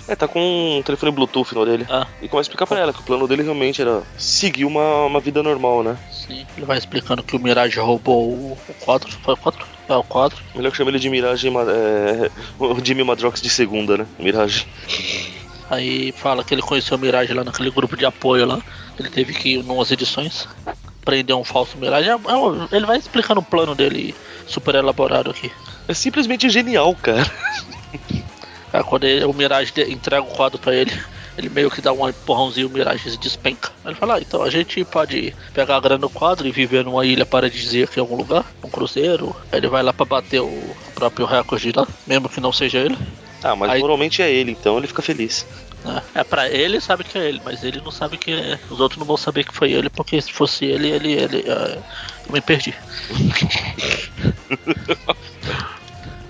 É, tá com um telefone Bluetooth na orelha. Ah, E começa a explicar pra ela que o plano dele realmente era seguir uma, uma vida normal, né? sim. Ele vai explicando que o Mirage roubou o, o quadro. Foi o quadro? É o quadro. Melhor que chama ele de Mirage, é, o Jimmy Madrox de segunda, né? Mirage. Aí fala que ele conheceu o Mirage lá naquele grupo de apoio lá. Ele teve que ir numas edições. Prender um falso Mirage. É- é Ele vai explicando o plano dele super elaborado aqui. É simplesmente genial, cara. Aí quando ele- o Mirage entrega o quadro pra ele, Ele meio que dá um empurrãozinho, o Mirage despenca. Ele fala, ah, então a gente pode pegar a grana no quadro e viver numa ilha paradisíaca em algum lugar, um cruzeiro. Aí ele vai lá pra bater o próprio recorde lá, mesmo que não seja ele. Ah, mas Aí- normalmente é ele, então ele fica feliz. né? É pra ele sabe que é ele, mas ele não sabe que é. Os outros não vão saber que foi ele, porque se fosse ele, ele, ele é, eu me perdi.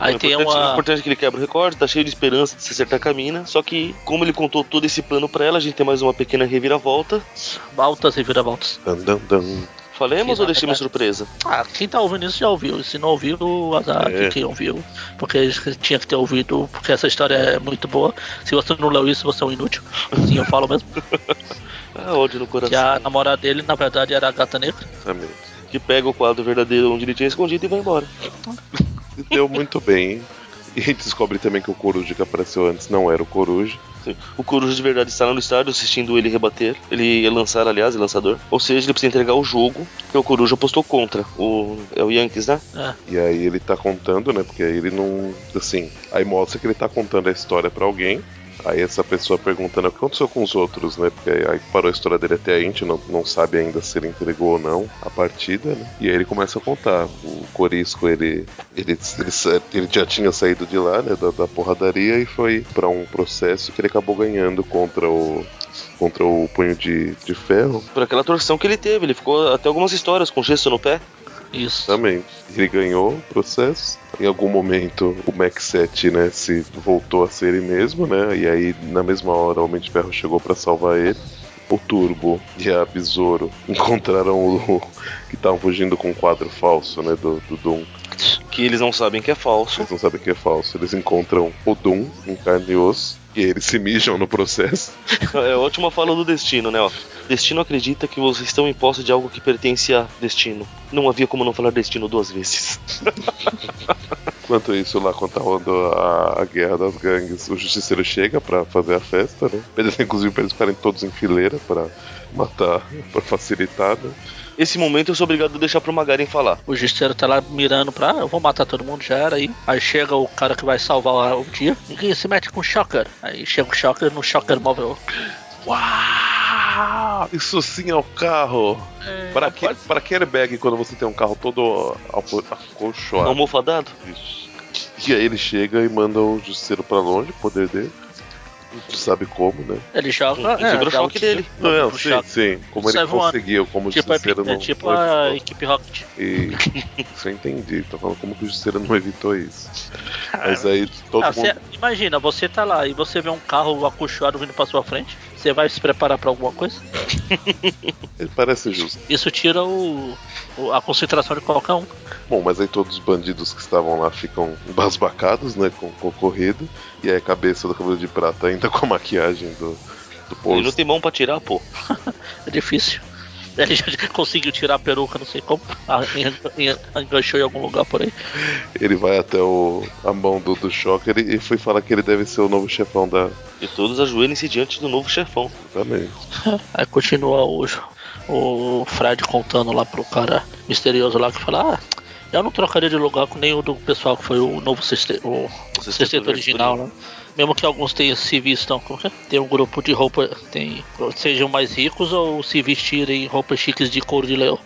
Aí o tem importante, o uma. importante é que ele quebra o recorde, tá cheio de esperança de se acertar com a mina. Só que, como ele contou todo esse plano pra ela, a gente tem mais uma pequena reviravolta. Altas e viravoltas. Dan, dan, dan. Falemos Que, ou deixemos verdade- surpresa? Ah, quem tá ouvindo isso já ouviu. Se não ouviu, azar É. de quem ouviu. Porque tinha que ter ouvido, porque essa história é muito boa. Se você não leu isso, você é um inútil. Sim, eu falo mesmo. Ah, ódio no coração. Que a namorada dele, na verdade, era a gata negra. Exatamente. Que pega o quadro verdadeiro onde ele tinha escondido e vai embora. E deu muito bem. E a gente descobre também que o Coruja que apareceu antes não era o Coruja. Sim. O Coruja de verdade está lá no estádio assistindo ele rebater. Ele ia lançar, aliás, é lançador. Ou seja, ele precisa entregar o jogo, porque o Coruja apostou contra. O, é o Yankees, né? É. E aí ele tá contando, né? Porque aí ele não. Assim. Aí mostra que ele tá contando a história pra alguém. Aí essa pessoa perguntando o que aconteceu com os outros, né? Porque aí, parou a história dele até a gente não, não sabe ainda se ele entregou ou não a partida, né? E aí ele começa a contar. O Corisco, ele, ele, ele, ele já tinha saído de lá, né? Da, da porradaria e foi pra um processo que ele acabou ganhando contra o. Contra o punho de, de ferro. Por aquela torção que ele teve. Ele ficou até algumas histórias com gesso no pé. Isso. Também. Ele ganhou o processo. Em algum momento o Max 7, né, se voltou a ser ele mesmo, né? E aí na mesma hora o Homem de Ferro chegou pra salvar ele. O Turbo e a Besouro encontraram o que estavam fugindo com um quadro falso, né, do, do Doom. Que eles não sabem que é falso. Eles não sabem que é falso. Eles encontram o Doom em carne e osso. E aí eles se mijam no processo. É a última fala do destino, né? Ó. Destino acredita que vocês estão em posse de algo que pertence a destino. Não havia como não falar destino duas vezes. Enquanto isso, lá quando tá rolando a, a guerra das gangues, o justiceiro chega pra fazer a festa, né? Inclusive, pra eles ficarem todos em fileira pra matar, pra facilitar, né? Esse momento eu sou obrigado a deixar pro Magaren falar. O justiceiro tá lá mirando pra, ah, eu vou matar todo mundo, já era aí. Aí chega o cara que vai salvar o dia. Ninguém se mete com o Shocker. Aí chega o Shocker no Shocker móvel. Uau! Isso sim é o carro! para, que, para que airbag quando você tem um carro todo acolchoado? Almofadado? Ixi. E aí ele chega e manda o justiceiro pra longe, o poder dele. Não sabe como, né? Ele joga. E segura o um choque dele. Não, no sim, choque. sim. Como ele voando. conseguiu, como o Tipo, justiceiro é não tipo não a evitou. equipe Rocket. E isso eu entendi, tô falando como que o justiceiro não evitou isso. Mas aí todo Ah, mundo. você- imagina, você tá lá e você vê um carro acolchoado vindo pra sua frente. Você vai se preparar pra alguma coisa? Ele parece justo. Isso tira o, o- a concentração de qualquer um. Bom, mas aí todos os bandidos que estavam lá ficam embasbacados, né, com, corrido. E aí a cabeça do cabelo de prata ainda com a maquiagem do, do Ele não posto. tem mão pra tirar, pô. É difícil. Ele já conseguiu tirar a peruca, não sei como. Ah, en- en- Enganchou em algum lugar por aí. Ele vai até o, a mão do, do Shocker e, e foi falar que ele deve ser o novo chefão da. E todos ajoelhem-se diante do novo chefão. Exatamente. Aí continua o, o Fred contando lá pro cara misterioso lá que fala: Ah, eu não trocaria de lugar com nenhum do pessoal que foi o novo sexteto, o sexteto sexteto original, né? Mesmo que alguns tenham se vistam, é? tem um grupo de roupa, tem, sejam mais ricos ou se vestirem em roupas chiques de couro de leão.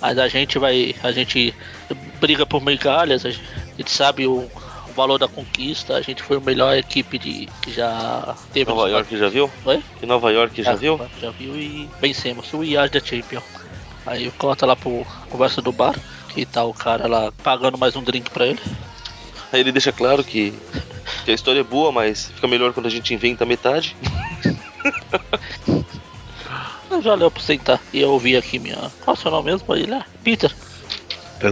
Mas a gente vai, a gente briga por migalhas, a gente, sabe o, o valor da conquista, a gente foi a melhor equipe de que já teve Nova York já viu? Oi? Que Nova York já Ah, viu? Já viu e vencemos. O da Champion. Aí corta lá pro conversa do bar. Que tá o cara lá pagando mais um drink pra ele. Aí ele deixa claro que, que a história é boa, mas fica melhor quando a gente inventa metade. Eu já leu pra sentar. E eu ouvi aqui minha. Qual é o seu nome mesmo? Ele é Peter.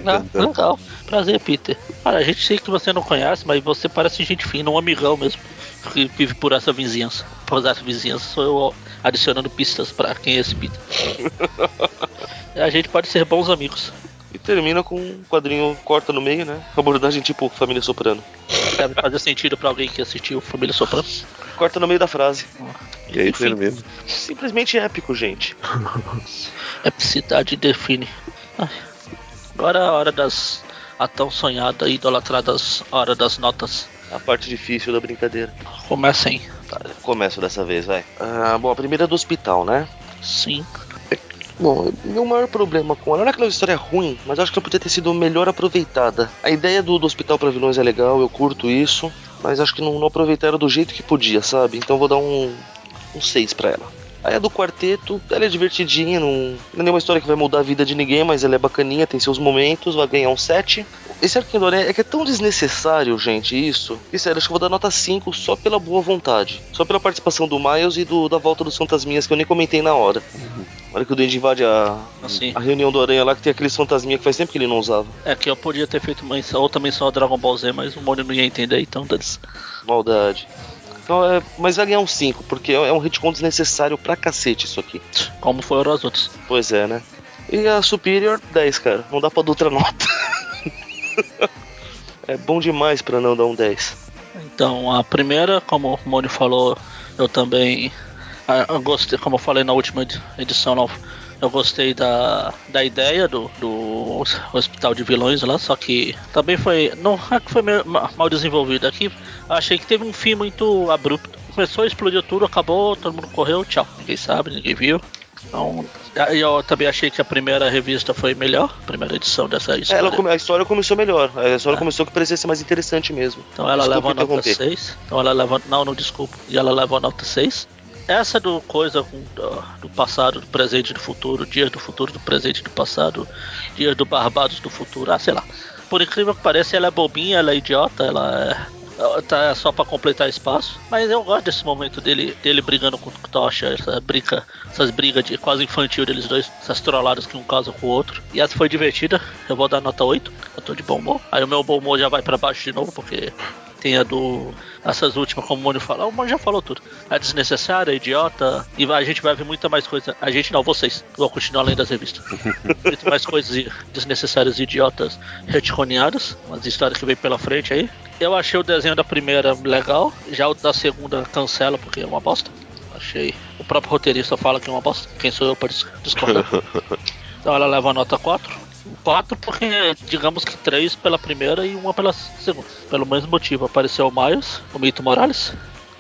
Ah, legal. Prazer, Peter. Cara, a gente sei que você não conhece, mas você parece gente fina, um amigão mesmo. Que vive por essa vizinhança. Por essa vizinhança sou eu adicionando pistas pra quem é esse Peter. a gente pode ser bons amigos. E termina com um quadrinho corta no meio, né? Abordagem tipo Família Soprano. Deve fazer sentido pra alguém que assistiu Família Soprano. Corta no meio da frase. E aí Enfim. termina. Simplesmente épico, gente. Epicidade define. Ai. Agora é a hora das. A tão sonhada e idolatradas hora das notas. A parte difícil da brincadeira. Começa. Tá, começo dessa vez, vai. Ah, bom, a primeira é do hospital, né? Sim. Bom, meu maior problema com ela não é que é uma história ruim, mas acho que ela podia ter sido melhor aproveitada. A ideia do, do hospital para vilões é legal, eu curto isso, mas acho que não, não aproveitaram do jeito que podia, sabe? Então vou dar um, um 6 pra ela. Aí a do quarteto, ela é divertidinha, não, não é nenhuma história que vai mudar a vida de ninguém, mas ela é bacaninha, tem seus momentos, vai ganhar um 7. Esse Arquinho do Aranha é que é tão desnecessário, gente, isso. Que sério, acho que eu vou dar nota 5 só pela boa vontade. Só pela participação do Miles e do, da volta dos fantasminhas que eu nem comentei na hora. Na hora que o Duende invade a, Assim. a reunião do Aranha lá, que tem aqueles fantasminha que faz tempo que ele não usava. É que eu podia ter feito menção, outra menção a Dragon Ball Z, mas o Mônio não ia entender, então. Maldade. Então, é, mas vai ganhar um 5, porque é um retcon desnecessário pra cacete isso aqui. Como foram as outras. Pois é, né? E a Superior, 10, cara. Não dá pra dar outra nota. é bom demais pra não dar um 10. Então, a primeira, como o Mônio falou, eu também eu gostei, como eu falei na última edi- edição, não, eu gostei da, da ideia do, do hospital de vilões lá, só que também foi. Não é que foi meio mal desenvolvido aqui. Achei que teve um fim muito abrupto. Começou, explodiu tudo, acabou, todo mundo correu, tchau. Ninguém sabe, ninguém viu. Então, eu também achei que a primeira revista foi melhor, a primeira edição dessa história. ela come- a história começou melhor. A história É. começou que parecia ser mais interessante mesmo. Então ela a nota interromper. 6. Então ela leva. Não, não, desculpa. E ela leva a nota 6. Essa do coisa do, do passado, do presente e do futuro, dias do futuro, do presente e do passado, dias do Barbados do futuro, ah, sei lá. Por incrível que pareça, ela é bobinha, ela é idiota, ela é. Tá só pra completar espaço, mas eu gosto desse momento dele, dele brigando com o Tocha, essa briga, essas brigas de quase infantil deles dois, essas trolladas que um causa com o outro. E essa foi divertida, eu vou dar nota 8, eu tô de bom humor. Aí o meu bom humor já vai pra baixo de novo, porque tem a do. Essas últimas, como o Mônio falou. O Mônio já falou tudo. A desnecessária, a idiota. E a gente vai ver muita mais coisa. A gente não, vocês. Vão continuar além das revistas. Muito mais coisas desnecessárias e idiotas retconeadas. Umas histórias que vem pela frente aí. Eu achei o desenho da primeira legal. Já o da segunda cancela porque é uma bosta. Achei. O próprio roteirista fala que é uma bosta. Quem sou eu para dis- discordar? Então ela leva a nota 4. 4 porque, digamos que 3 pela primeira e uma pela segunda. Pelo mesmo motivo. Apareceu o Miles, o Mito Morales.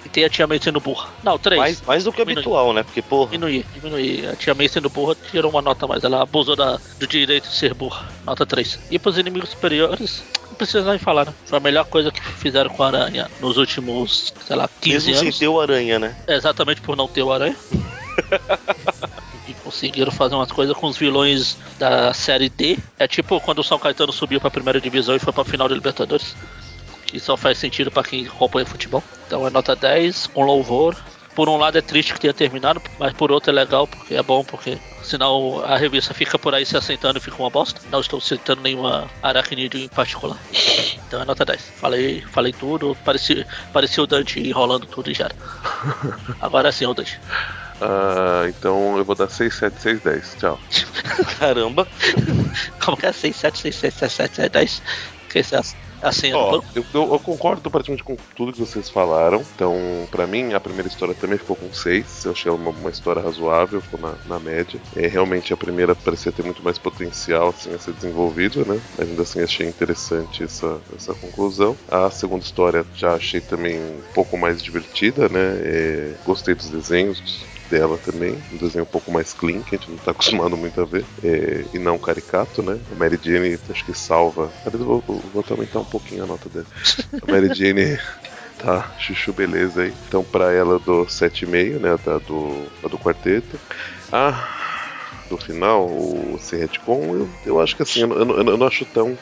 E tem a Tia May sendo burra. Não, 3. Mais, mais do que habitual, né? Porque, porra. Diminuir, diminuir. A Tia May sendo burra tirou uma nota mais. Ela abusou da, do direito de ser burra. Nota 3. E pros inimigos superiores, não precisa nem falar, né? Foi a melhor coisa que fizeram com a aranha nos últimos, sei lá, 15 Mesmo sem anos. ter o aranha, né? É exatamente por não ter o aranha. e conseguiram fazer umas coisas com os vilões da série D. É tipo quando o São Caetano subiu pra primeira divisão e foi pra final de Libertadores. Que só faz sentido pra quem acompanha futebol. Então é nota 10, com louvor. Por um lado é triste que tenha terminado, mas por outro é legal, porque é bom, porque senão a revista fica por aí se assentando e fica uma bosta. Não estou citando nenhuma aracnídeo em particular. Então é nota 10. Falei, falei tudo, parecia, parecia o Dante enrolando tudo e já era. Agora sim, o Dante. Ah, então eu vou dar 6, 7, 6, 10. Tchau. Caramba. Como que é? 6, 7, 6, 7, 7, 7, 7, 10? Que é a senha do Ó, banco? eu, eu- eu concordo praticamente com tudo que vocês falaram. Então, pra mim, a primeira história também ficou com 6. Eu achei uma, uma história razoável, ficou na, na média. É, realmente a primeira parecia ter muito mais potencial assim, a ser desenvolvida, né? Mas ainda assim achei interessante essa, essa conclusão. A segunda história já achei também um pouco mais divertida, né? É, gostei dos desenhos dela também, um desenho um pouco mais clean, que a gente não tá acostumado muito a ver, é, e não caricato, né? A Mary Jane acho que salva. Talvez eu vou, vou aumentar um pouquinho a nota dela. A Mary Jane tá, chuchu beleza aí. Então pra ela eu dou 7,5, né? Da do, a do quarteto. Ah, do final, o C retcon, eu, eu acho que assim, eu, eu, eu não acho tão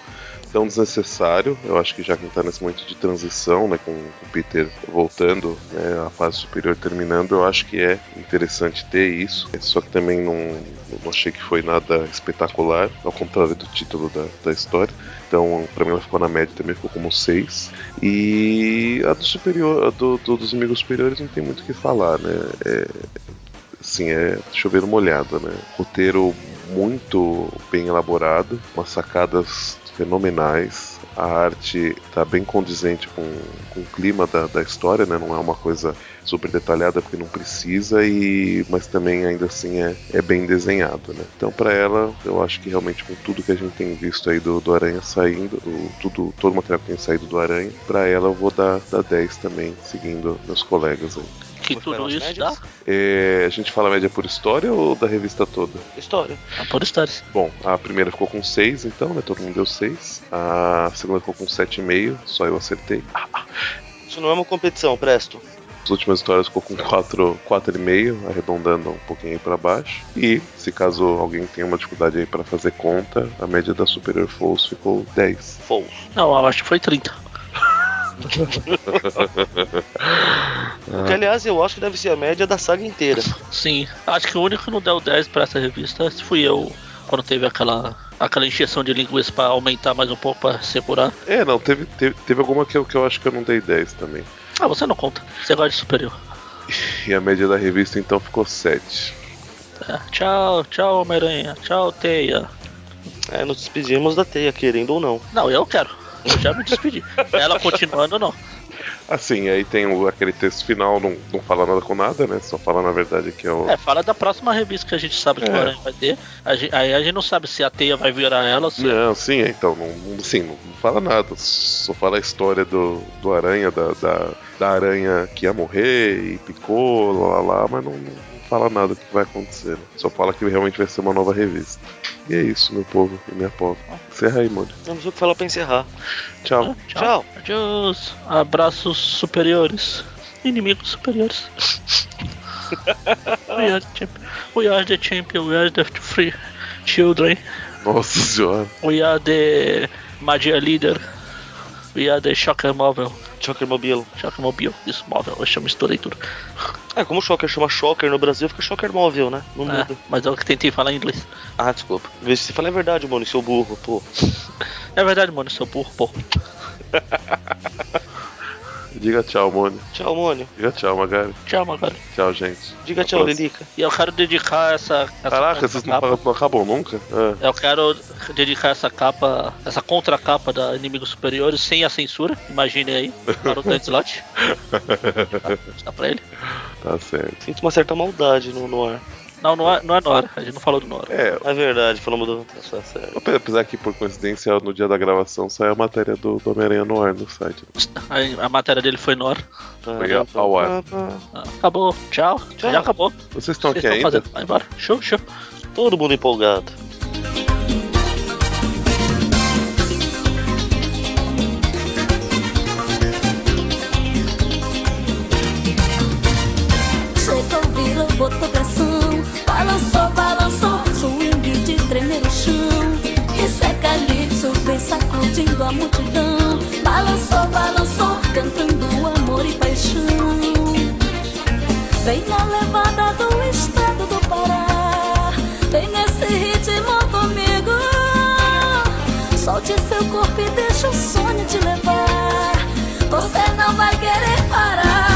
tão desnecessário. Eu acho que já que tá nesse momento de transição, né, com, com o Peter voltando, né, a fase superior terminando, eu acho que é interessante ter isso. Só que também não, não achei que foi nada espetacular, ao contrário do título da, da história. Então, pra mim ela ficou na média também, ficou como 6. E a do superior, a do, do- dos amigos superiores não tem muito o que falar, né? É, assim, é chover molhado, né? Roteiro muito bem elaborado, umas sacadas fenomenais. A arte tá bem condizente com, com o clima da, da história, né? Não é uma coisa super detalhada porque não precisa e mas também ainda assim é, é bem desenhado, né? Então para ela, eu acho que realmente com tudo que a gente tem visto aí do, do Aranha saindo, o, tudo todo o material que tem saído do Aranha, para ela eu vou dar, dar 10 também, seguindo meus colegas aí. Que tudo isso dá? médias? É, a gente fala média por história ou da revista toda? História. Ah, por histórias. Bom, a primeira ficou com 6, então, né? Todo mundo deu 6. A segunda ficou com 7,5, só eu acertei. Isso não é uma competição, Presto. As últimas histórias ficou com 4, 4,5, arredondando um pouquinho aí pra baixo. E, se caso alguém tenha uma dificuldade aí pra fazer conta, a média da Superior Force ficou 10. False. Não, eu acho que foi 30. O que, aliás, eu acho que deve ser a média da saga inteira. Sim, acho que o único que não deu 10 pra essa revista fui eu. Quando teve aquela, aquela injeção de linguiça pra aumentar mais um pouco pra segurar. É, não, teve, teve, teve alguma que eu, que eu acho que eu não dei 10 também. Ah, você não conta. Você gosta de superior. E a média da revista então ficou 7. É, tchau, tchau, Homem-Aranha. Tchau, Teia. É, nos despedimos da teia, querendo ou não. Não, eu quero. Eu já me despedi. Ela continuando, não. Assim, aí tem o, aquele texto final, não, não fala nada com nada, né? Só fala na verdade que é o. É, fala da próxima revista que a gente sabe que É. o Aranha vai ter. A gente- aí a gente não sabe se a Teia vai virar ela. Se... Não, sim, é, então, não, sim, não, não fala nada. Só fala a história do, do aranha, da, da, da aranha que ia morrer e picou, lá lá lá, mas não, não fala nada do que vai acontecer. né? Só fala que realmente vai ser uma nova revista. E é isso, meu povo e minha povo. Encerra aí, mano. Não sei o que falar pra encerrar. Tchau. Tchau. Adiós. Abraços superiores. Inimigos superiores. we, are we are the champion. We are the free children. Nossa senhora. We are the magia leader. Are the shocker móvel. Shocker Mobile. Shocker mobile. Isso, móvel. Eu já misturei tudo. É, como o Shocker chama Shocker no Brasil, fica Shocker Móvel, né? Não É, muda. mas eu que tentei falar em inglês. Ah, desculpa. Vê se você fala a verdade, mano, seu burro, pô. É verdade, mano. Seu burro, pô. Diga tchau, Mônio. Tchau, Mônio. Diga tchau, Magari. Tchau, Magari. Tchau, gente. Diga Até tchau, próxima. Lilica. E eu quero dedicar essa. essa Caraca, vocês não, não acabam nunca? Ah. Eu quero dedicar essa capa, essa contracapa da Inimigos Superiores sem a censura. Imagine aí, para o Dan Slot. Tá, tá pra ele? Tá certo. Sinto uma certa maldade no, no ar. Não, não é, não é Nora. A gente não falou do Nora. É, É verdade, falamos do. Tá apesar que por coincidência no dia da gravação saiu a matéria do, do Homem-Aranha no ar no site. A, a matéria dele foi Nora. Foi ao ar. Ah, acabou. Tchau. Tchau. Já acabou. Vocês estão Vocês aqui estão ainda? fazendo. Vai embora. Show, show. Todo mundo empolgado. Vem na levada do estado do Pará. Vem nesse ritmo comigo. Solte seu corpo e deixa o sonho te levar. Você não vai querer parar